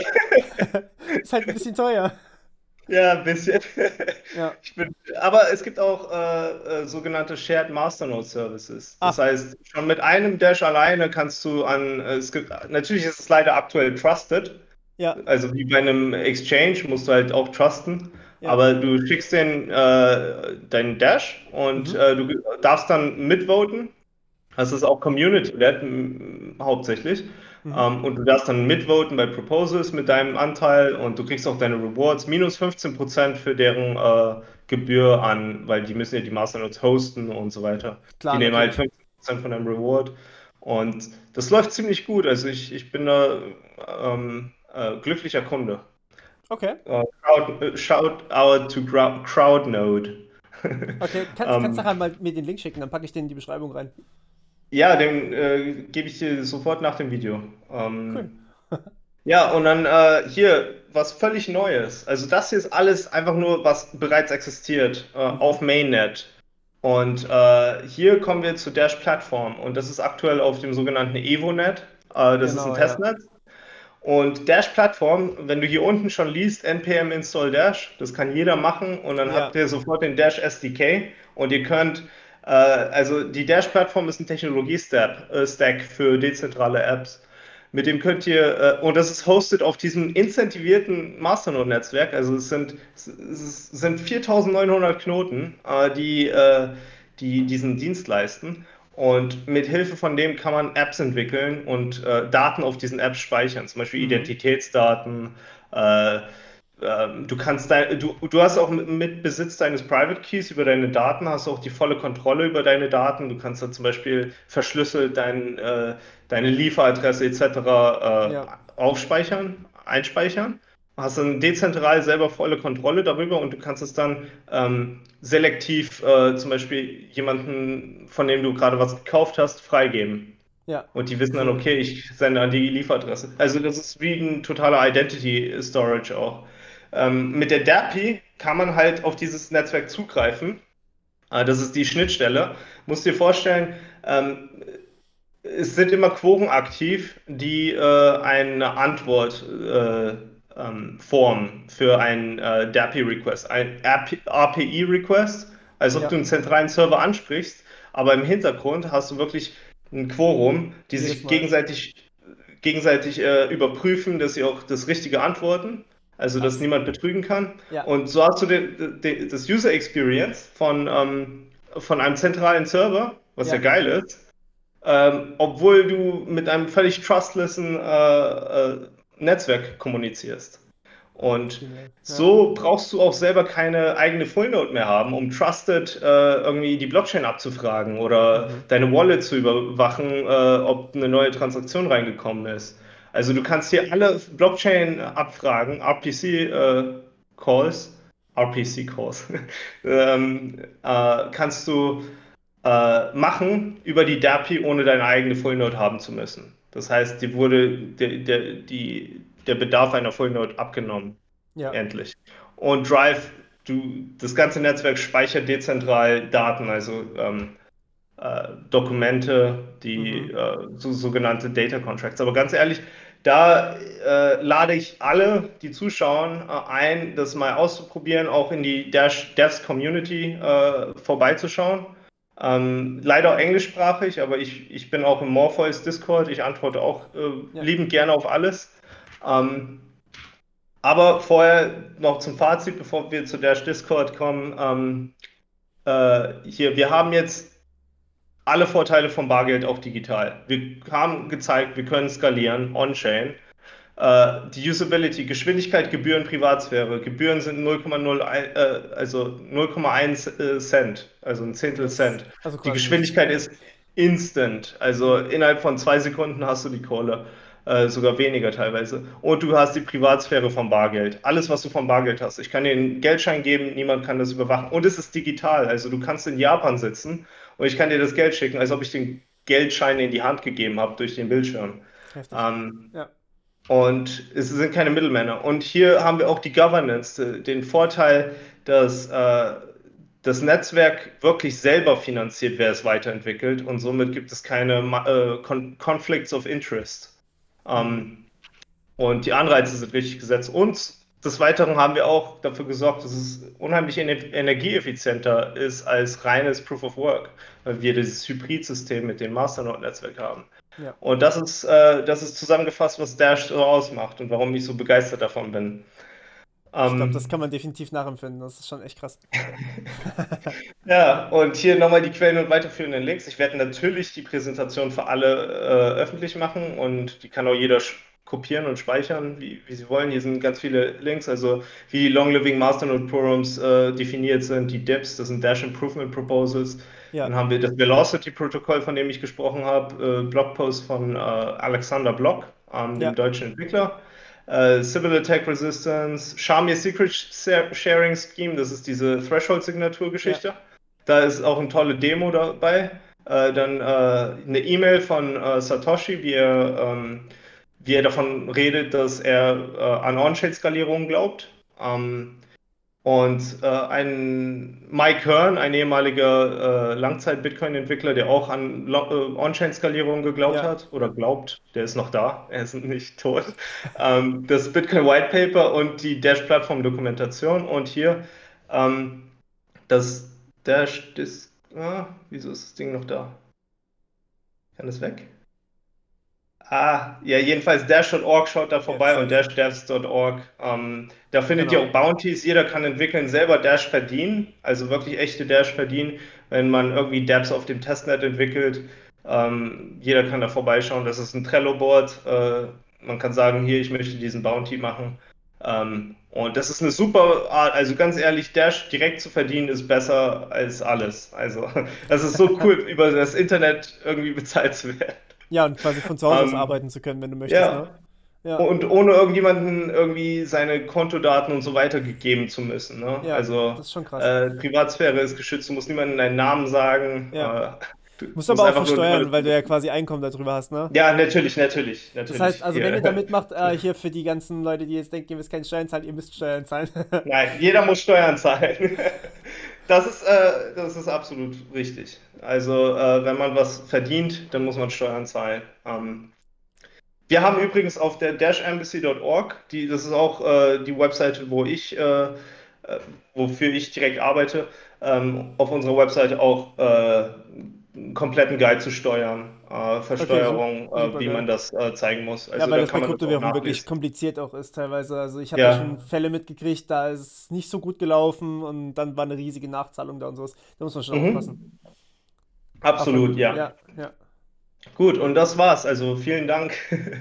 Ist halt ein bisschen teuer. Ja, ein bisschen. Ja. Bin, aber es gibt auch äh, äh, sogenannte Shared Masternode Services. Das Ach, heißt, schon mit einem Dash alleine kannst du an, äh, es gibt, natürlich ist es leider aktuell trusted, ja, also wie bei einem Exchange musst du halt auch trusten, ja. aber du schickst den äh, deinen Dash und Mhm. äh, du darfst dann mitvoten. Das ist auch Community-led hauptsächlich. Mhm. Ähm, und du darfst dann mitvoten bei Proposals mit deinem Anteil und du kriegst auch deine Rewards, minus 15% für deren äh, Gebühr an, weil die müssen ja die Masternodes hosten und so weiter. Die Klar, nehmen halt natürlich. 15% von deinem Reward. Und das läuft ziemlich gut. Also ich, ich bin da ähm, äh, glücklicher Kunde. Okay. Äh, Crowd, äh, shout out to Crowd, CrowdNode. Okay, kannst, kannst Ähm, nachher mal mir den Link schicken, dann packe ich den in die Beschreibung rein. Ja, den äh, gebe ich dir sofort nach dem Video. Cool. Ähm, ja, und dann äh, hier was völlig Neues. Also das hier ist alles einfach nur, was bereits existiert äh, Mhm. auf Mainnet. Und äh, hier kommen wir zur Dash-Plattform. Und das ist aktuell auf dem sogenannten EvoNet. Äh, das ist ein Genau, ja. Testnetz. Und Dash-Plattform, wenn du hier unten schon liest, npm install Dash, das kann jeder machen und dann Ja. habt ihr sofort den Dash SDK und ihr könnt, also die Dash-Plattform ist ein Technologie-Stack äh, für dezentrale Apps. Mit dem könnt ihr, äh, und das ist hosted auf diesem incentivierten Masternode-Netzwerk, also es sind, es sind 4900 Knoten, äh, die, äh, die diesen Dienst leisten. Und mit Hilfe von dem kann man Apps entwickeln und äh, Daten auf diesen Apps speichern, zum Beispiel Mhm. Identitätsdaten, äh, ähm, du kannst dein, du, du hast auch mit, mit, Besitz deines Private Keys über deine Daten, hast auch die volle Kontrolle über deine Daten. Du kannst da zum Beispiel verschlüsselt dein, äh, deine Lieferadresse etc. Äh, ja. aufspeichern, einspeichern. Hast dann dezentral selber volle Kontrolle darüber und du kannst es dann ähm, selektiv äh, zum Beispiel jemanden, von dem du gerade was gekauft hast, freigeben. Ja. Und die wissen dann, okay, ich sende an die Lieferadresse. Also das ist wie ein totaler Identity Storage auch. Ähm, mit der DERPI kann man halt auf dieses Netzwerk zugreifen. Äh, das ist die Schnittstelle. Musst dir vorstellen, ähm, es sind immer Quoren aktiv, die äh, eine Antwort äh, ähm, formen für einen äh, DERPI-Request, ein API-Request, als ob ja. du einen zentralen Server ansprichst, aber im Hintergrund hast du wirklich ein Quorum, die Jedes sich Mal. gegenseitig, gegenseitig äh, überprüfen, dass sie auch das Richtige antworten. Also, dass niemand betrügen kann. Ja. Und so hast du den, den, das User Experience von, ähm, von einem zentralen Server, was ja, ja geil ist, ähm, obwohl du mit einem völlig trustlessen äh, äh, Netzwerk kommunizierst. Und ja. so brauchst du auch selber keine eigene Fullnote mehr haben, um Trusted äh, irgendwie die Blockchain abzufragen oder mhm. deine Wallet zu überwachen, äh, ob eine neue Transaktion reingekommen ist. Also du kannst hier alle Blockchain-Abfragen, RPC-Calls, äh, RPC-Calls, ähm, äh, kannst du äh, machen über die DAPI, ohne deine eigene Fullnode haben zu müssen. Das heißt, die wurde, der, der, die, der Bedarf einer Fullnode abgenommen. Ja. Endlich. Und Drive, du, das ganze Netzwerk speichert dezentral Daten, also ähm, äh, Dokumente, die mhm. äh, so, sogenannte Data Contracts. Aber ganz ehrlich, da äh, lade ich alle, die zuschauen, äh, ein, das mal auszuprobieren, auch in die Dash Devs Community äh, vorbeizuschauen. Ähm, leider auch englischsprachig, aber ich, ich bin auch im Morpheus Discord. Ich antworte auch äh, ja. liebend gerne auf alles. Ähm, aber vorher noch zum Fazit, bevor wir zu Dash Discord kommen. Ähm, äh, hier, wir haben jetzt alle Vorteile vom Bargeld auch digital. Wir haben gezeigt, wir können skalieren on-chain. Äh, die Usability, Geschwindigkeit, Gebühren, Privatsphäre. Gebühren sind 0,0, äh, also 0,1 äh, Cent, also ein Zehntel Cent. Also die Geschwindigkeit ist instant, also innerhalb von zwei Sekunden hast du die Kohle. Äh, sogar weniger teilweise. Und du hast die Privatsphäre vom Bargeld. Alles, was du vom Bargeld hast. Ich kann dir einen Geldschein geben, niemand kann das überwachen. Und es ist digital. Also du kannst in Japan sitzen und ich kann dir das Geld schicken, als ob ich den Geldschein in die Hand gegeben habe durch den Bildschirm. Ähm, ja. Und es sind keine Mittelmänner. Und hier haben wir auch die Governance, den Vorteil, dass äh, das Netzwerk wirklich selber finanziert, wer es weiterentwickelt. Und somit gibt es keine äh, Con Conflicts of Interest. Ähm, und die Anreize sind richtig gesetzt. Und des Weiteren haben wir auch dafür gesorgt, dass es unheimlich energieeffizienter ist als reines Proof of Work, weil wir dieses Hybrid-System mit dem Masternode-Netzwerk haben. Ja. Und das ist, äh, das ist zusammengefasst, was Dash so ausmacht und warum ich so begeistert davon bin. Ich glaube, ähm, das kann man definitiv nachempfinden. Das ist schon echt krass. ja, und hier nochmal die Quellen und weiterführenden Links. Ich werde natürlich die Präsentation für alle äh, öffentlich machen und die kann auch jeder kopieren und speichern, wie, wie sie wollen. Hier sind ganz viele Links, also wie die Long Living Masternode Programs äh, definiert sind, die DIPs, das sind Dash Improvement Proposals. Ja. Dann haben wir das Velocity-Protokoll, von dem ich gesprochen habe, äh, Blogpost von äh, Alexander Block, ähm, ja. dem deutschen Entwickler. Äh, Civil Attack Resistance, Shamir Secret Sharing Scheme, das ist diese Threshold-Signatur-Geschichte. Ja. Da ist auch eine tolle Demo dabei. Äh, dann äh, eine E-Mail von Satoshi, wie er, ähm, wie er davon redet, dass er äh, an On-Chain-Skalierung glaubt. Ähm, und äh, ein Mike Hearn, ein ehemaliger äh, Langzeit-Bitcoin-Entwickler, der auch an äh, On-Chain-Skalierung geglaubt ja. hat oder glaubt, der ist noch da, er ist nicht tot. ähm, das Bitcoin White Paper und die Dash-Plattform-Dokumentation. Und hier ähm, das Dash, das, ah, wieso ist das Ding noch da? Kann das weg? Ah, ja, jedenfalls Dash.org schaut da vorbei ja, und dashdevs.org. Ähm, da findet genau. ihr auch Bounties. Jeder kann entwickeln, selber Dash verdienen, also wirklich echte Dash verdienen, wenn man irgendwie Dabs auf dem Testnet entwickelt. Ähm, jeder kann da vorbeischauen. Das ist ein Trello-Board. Äh, man kann sagen, hier, ich möchte diesen Bounty machen. Ähm, Und das ist eine super Art, also ganz ehrlich, Dash direkt zu verdienen ist besser als alles. Also, das ist so cool, über das Internet irgendwie bezahlt zu werden. Ja, und quasi von zu Hause aus um, ähm, arbeiten zu können, wenn du möchtest. Ja. Ne? ja. Und ohne irgendjemanden irgendwie seine Kontodaten und so weiter gegeben zu müssen. Ne? Ja, also, das ist schon krass. Äh, Privatsphäre ist geschützt, du musst niemandem deinen Namen sagen. Ja. Äh, Du musst aber auch versteuern, weil du ja quasi Einkommen darüber hast, ne? Ja, natürlich, natürlich. natürlich. Das heißt, also wenn ihr da mitmacht, äh, hier für die ganzen Leute, die jetzt denken, ihr müsst keine Steuern zahlen, ihr müsst Steuern zahlen. Nein, jeder muss Steuern zahlen. Das ist, äh, das ist absolut richtig. Also, äh, wenn man was verdient, dann muss man Steuern zahlen. Ähm, wir haben übrigens auf der dashembassy.org, die, das ist auch äh, die Webseite, wo ich, äh, äh, wofür ich direkt arbeite, ähm, auf unserer Webseite auch äh, einen kompletten Guide zu Steuern, äh, Versteuerung, okay, super, äh, wie geil. man das äh, zeigen muss. Also, ja, weil da das bei Kryptowährungen wirklich kompliziert auch ist teilweise. Also ich habe ja. schon Fälle mitgekriegt, da ist es nicht so gut gelaufen und dann war eine riesige Nachzahlung da und sowas. Da muss man schon mhm. aufpassen. Absolut, Aber, ja. ja, ja. Gut, und das war's. Also vielen Dank.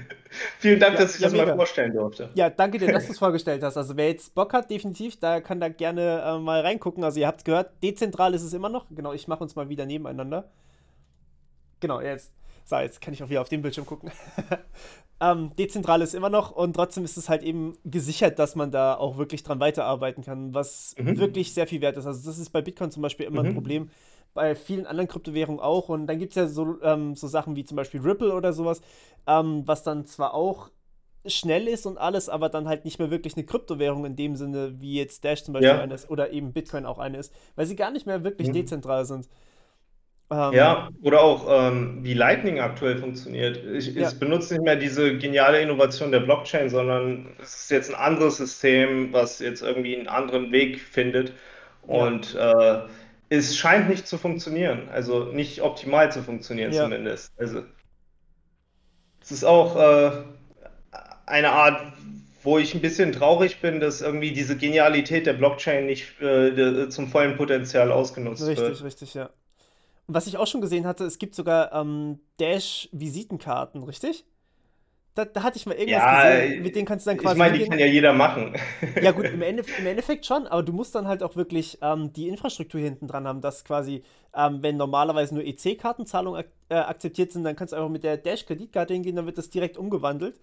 vielen Dank, ja, dass ich ja, das mega. mal vorstellen durfte. Ja, danke dir, dass du es vorgestellt hast. Also wer jetzt Bock hat, definitiv, da kann da gerne äh, mal reingucken. Also ihr habt es gehört, dezentral ist es immer noch. Genau, ich mache uns mal wieder nebeneinander. Genau, jetzt. So, jetzt kann ich auch wieder auf den Bildschirm gucken. ähm, dezentral ist immer noch und trotzdem ist es halt eben gesichert, dass man da auch wirklich dran weiterarbeiten kann, was mhm. wirklich sehr viel wert ist. Also das ist bei Bitcoin zum Beispiel immer mhm. ein Problem bei vielen anderen Kryptowährungen auch. Und dann gibt es ja so, ähm, so Sachen wie zum Beispiel Ripple oder sowas, ähm, was dann zwar auch schnell ist und alles, aber dann halt nicht mehr wirklich eine Kryptowährung in dem Sinne, wie jetzt Dash zum Beispiel ja. eine ist oder eben Bitcoin auch eine ist, weil sie gar nicht mehr wirklich mhm. dezentral sind. Ähm, ja, oder auch ähm, wie Lightning aktuell funktioniert. Ich, ja. ich, benutze nicht mehr diese geniale Innovation der Blockchain, sondern es ist jetzt ein anderes System, was jetzt irgendwie einen anderen Weg findet. Und ja. äh, es scheint nicht zu funktionieren, also nicht optimal zu funktionieren ja. zumindest. Also es ist auch äh, eine Art, wo ich ein bisschen traurig bin, dass irgendwie diese Genialität der Blockchain nicht äh, zum vollen Potenzial ausgenutzt richtig, wird. Richtig, richtig, ja. Und was ich auch schon gesehen hatte, es gibt sogar ähm, Dash-Visitenkarten, richtig? Da, da, hatte ich mal irgendwas ja, gesehen, mit denen kannst du dann quasi. Ich meine, die kann ja jeder machen. Ja, gut, im, Ende, im, Endeffekt schon, aber du musst dann halt auch wirklich ähm, die Infrastruktur hinten dran haben, dass quasi, ähm, wenn normalerweise nur EC-Kartenzahlungen ak äh, akzeptiert sind, dann kannst du einfach mit der Dash-Kreditkarte hingehen, dann wird das direkt umgewandelt.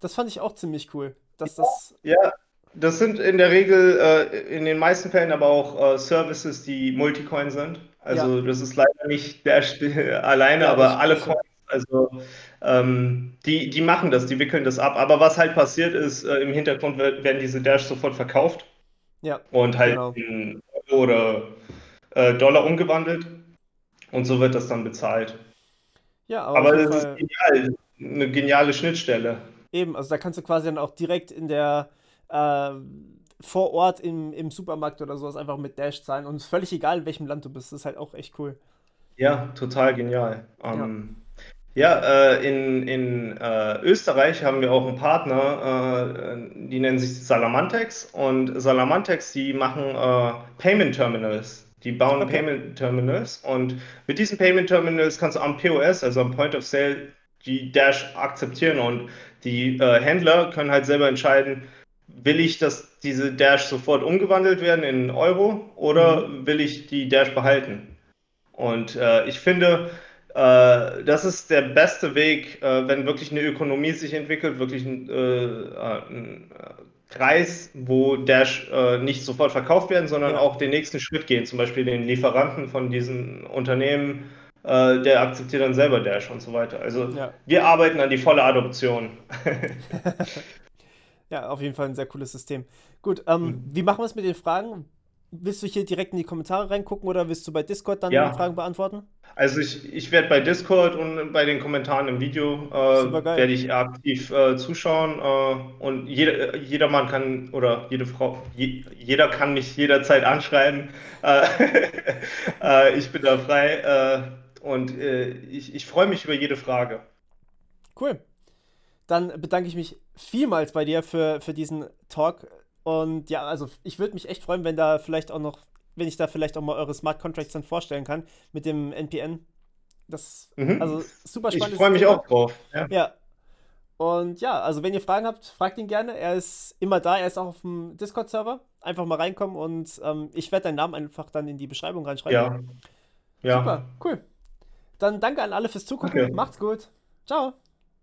Das fand ich auch ziemlich cool. Dass das ja, das sind in der Regel, äh, in den meisten Fällen aber auch äh, Services, die Multicoin sind. Also, ja. das ist leider nicht Dash alleine, ja, aber alle Coins also ähm, die, die machen das, die wickeln das ab. Aber was halt passiert ist, äh, im Hintergrund werden diese Dash sofort verkauft. Ja. Und halt genau. in Euro oder äh, Dollar umgewandelt. Und so wird das dann bezahlt. Ja, aber, aber das ist genial. Eine geniale Schnittstelle. Eben, also da kannst du quasi dann auch direkt in der äh, vor Ort im, im Supermarkt oder sowas einfach mit Dash zahlen. Und es ist völlig egal, in welchem Land du bist. Das ist halt auch echt cool. Ja, total genial. Ähm, ja. Ja, äh, in, in äh, Österreich haben wir auch einen Partner, äh, die nennen sich Salamantex und Salamantex, die machen äh, Payment Terminals. Die bauen okay. Payment Terminals und mit diesen Payment Terminals kannst du am POS, also am Point of Sale, die Dash akzeptieren und die äh, Händler können halt selber entscheiden, will ich, dass diese Dash sofort umgewandelt werden in Euro oder mhm. will ich die Dash behalten? Und äh, ich finde, äh, das ist der beste Weg, äh, wenn wirklich eine Ökonomie sich entwickelt, wirklich ein, äh, ein Kreis, wo Dash nicht sofort verkauft werden, sondern ja. auch den nächsten Schritt gehen, zum Beispiel den Lieferanten von diesen Unternehmen, der akzeptiert dann selber Dash und so weiter. Also ja. wir arbeiten an die volle Adoption. ja, auf jeden Fall ein sehr cooles System. Gut, ähm, mhm. wie machen wir es mit den Fragen? Willst du hier direkt in die Kommentare reingucken oder willst du bei Discord dann ja. die Fragen beantworten? Also ich, ich werde bei Discord und bei den Kommentaren im Video äh, werde ich aktiv äh, zuschauen äh, und jeder, jedermann kann oder jede Frau, je, jeder kann mich jederzeit anschreiben. Äh, äh, ich bin da frei äh, und ich, ich freue mich über jede Frage. Cool. Dann bedanke ich mich vielmals bei dir für, für diesen Talk. Und ja, also ich würde mich echt freuen, wenn da vielleicht auch noch, wenn ich da vielleicht auch mal eure Smart Contracts dann vorstellen kann mit dem NPN. Das, mhm. also super spannend. Ich freue mich Thema. auch drauf. Ja. ja. Und ja, also wenn ihr Fragen habt, fragt ihn gerne. Er ist immer da, er ist auch auf dem Discord-Server. Einfach mal reinkommen und ähm, ich werde deinen Namen einfach dann in die Beschreibung reinschreiben. Ja. Ja. Super, cool. Dann danke an alle fürs Zugucken. Okay. Macht's gut. Ciao.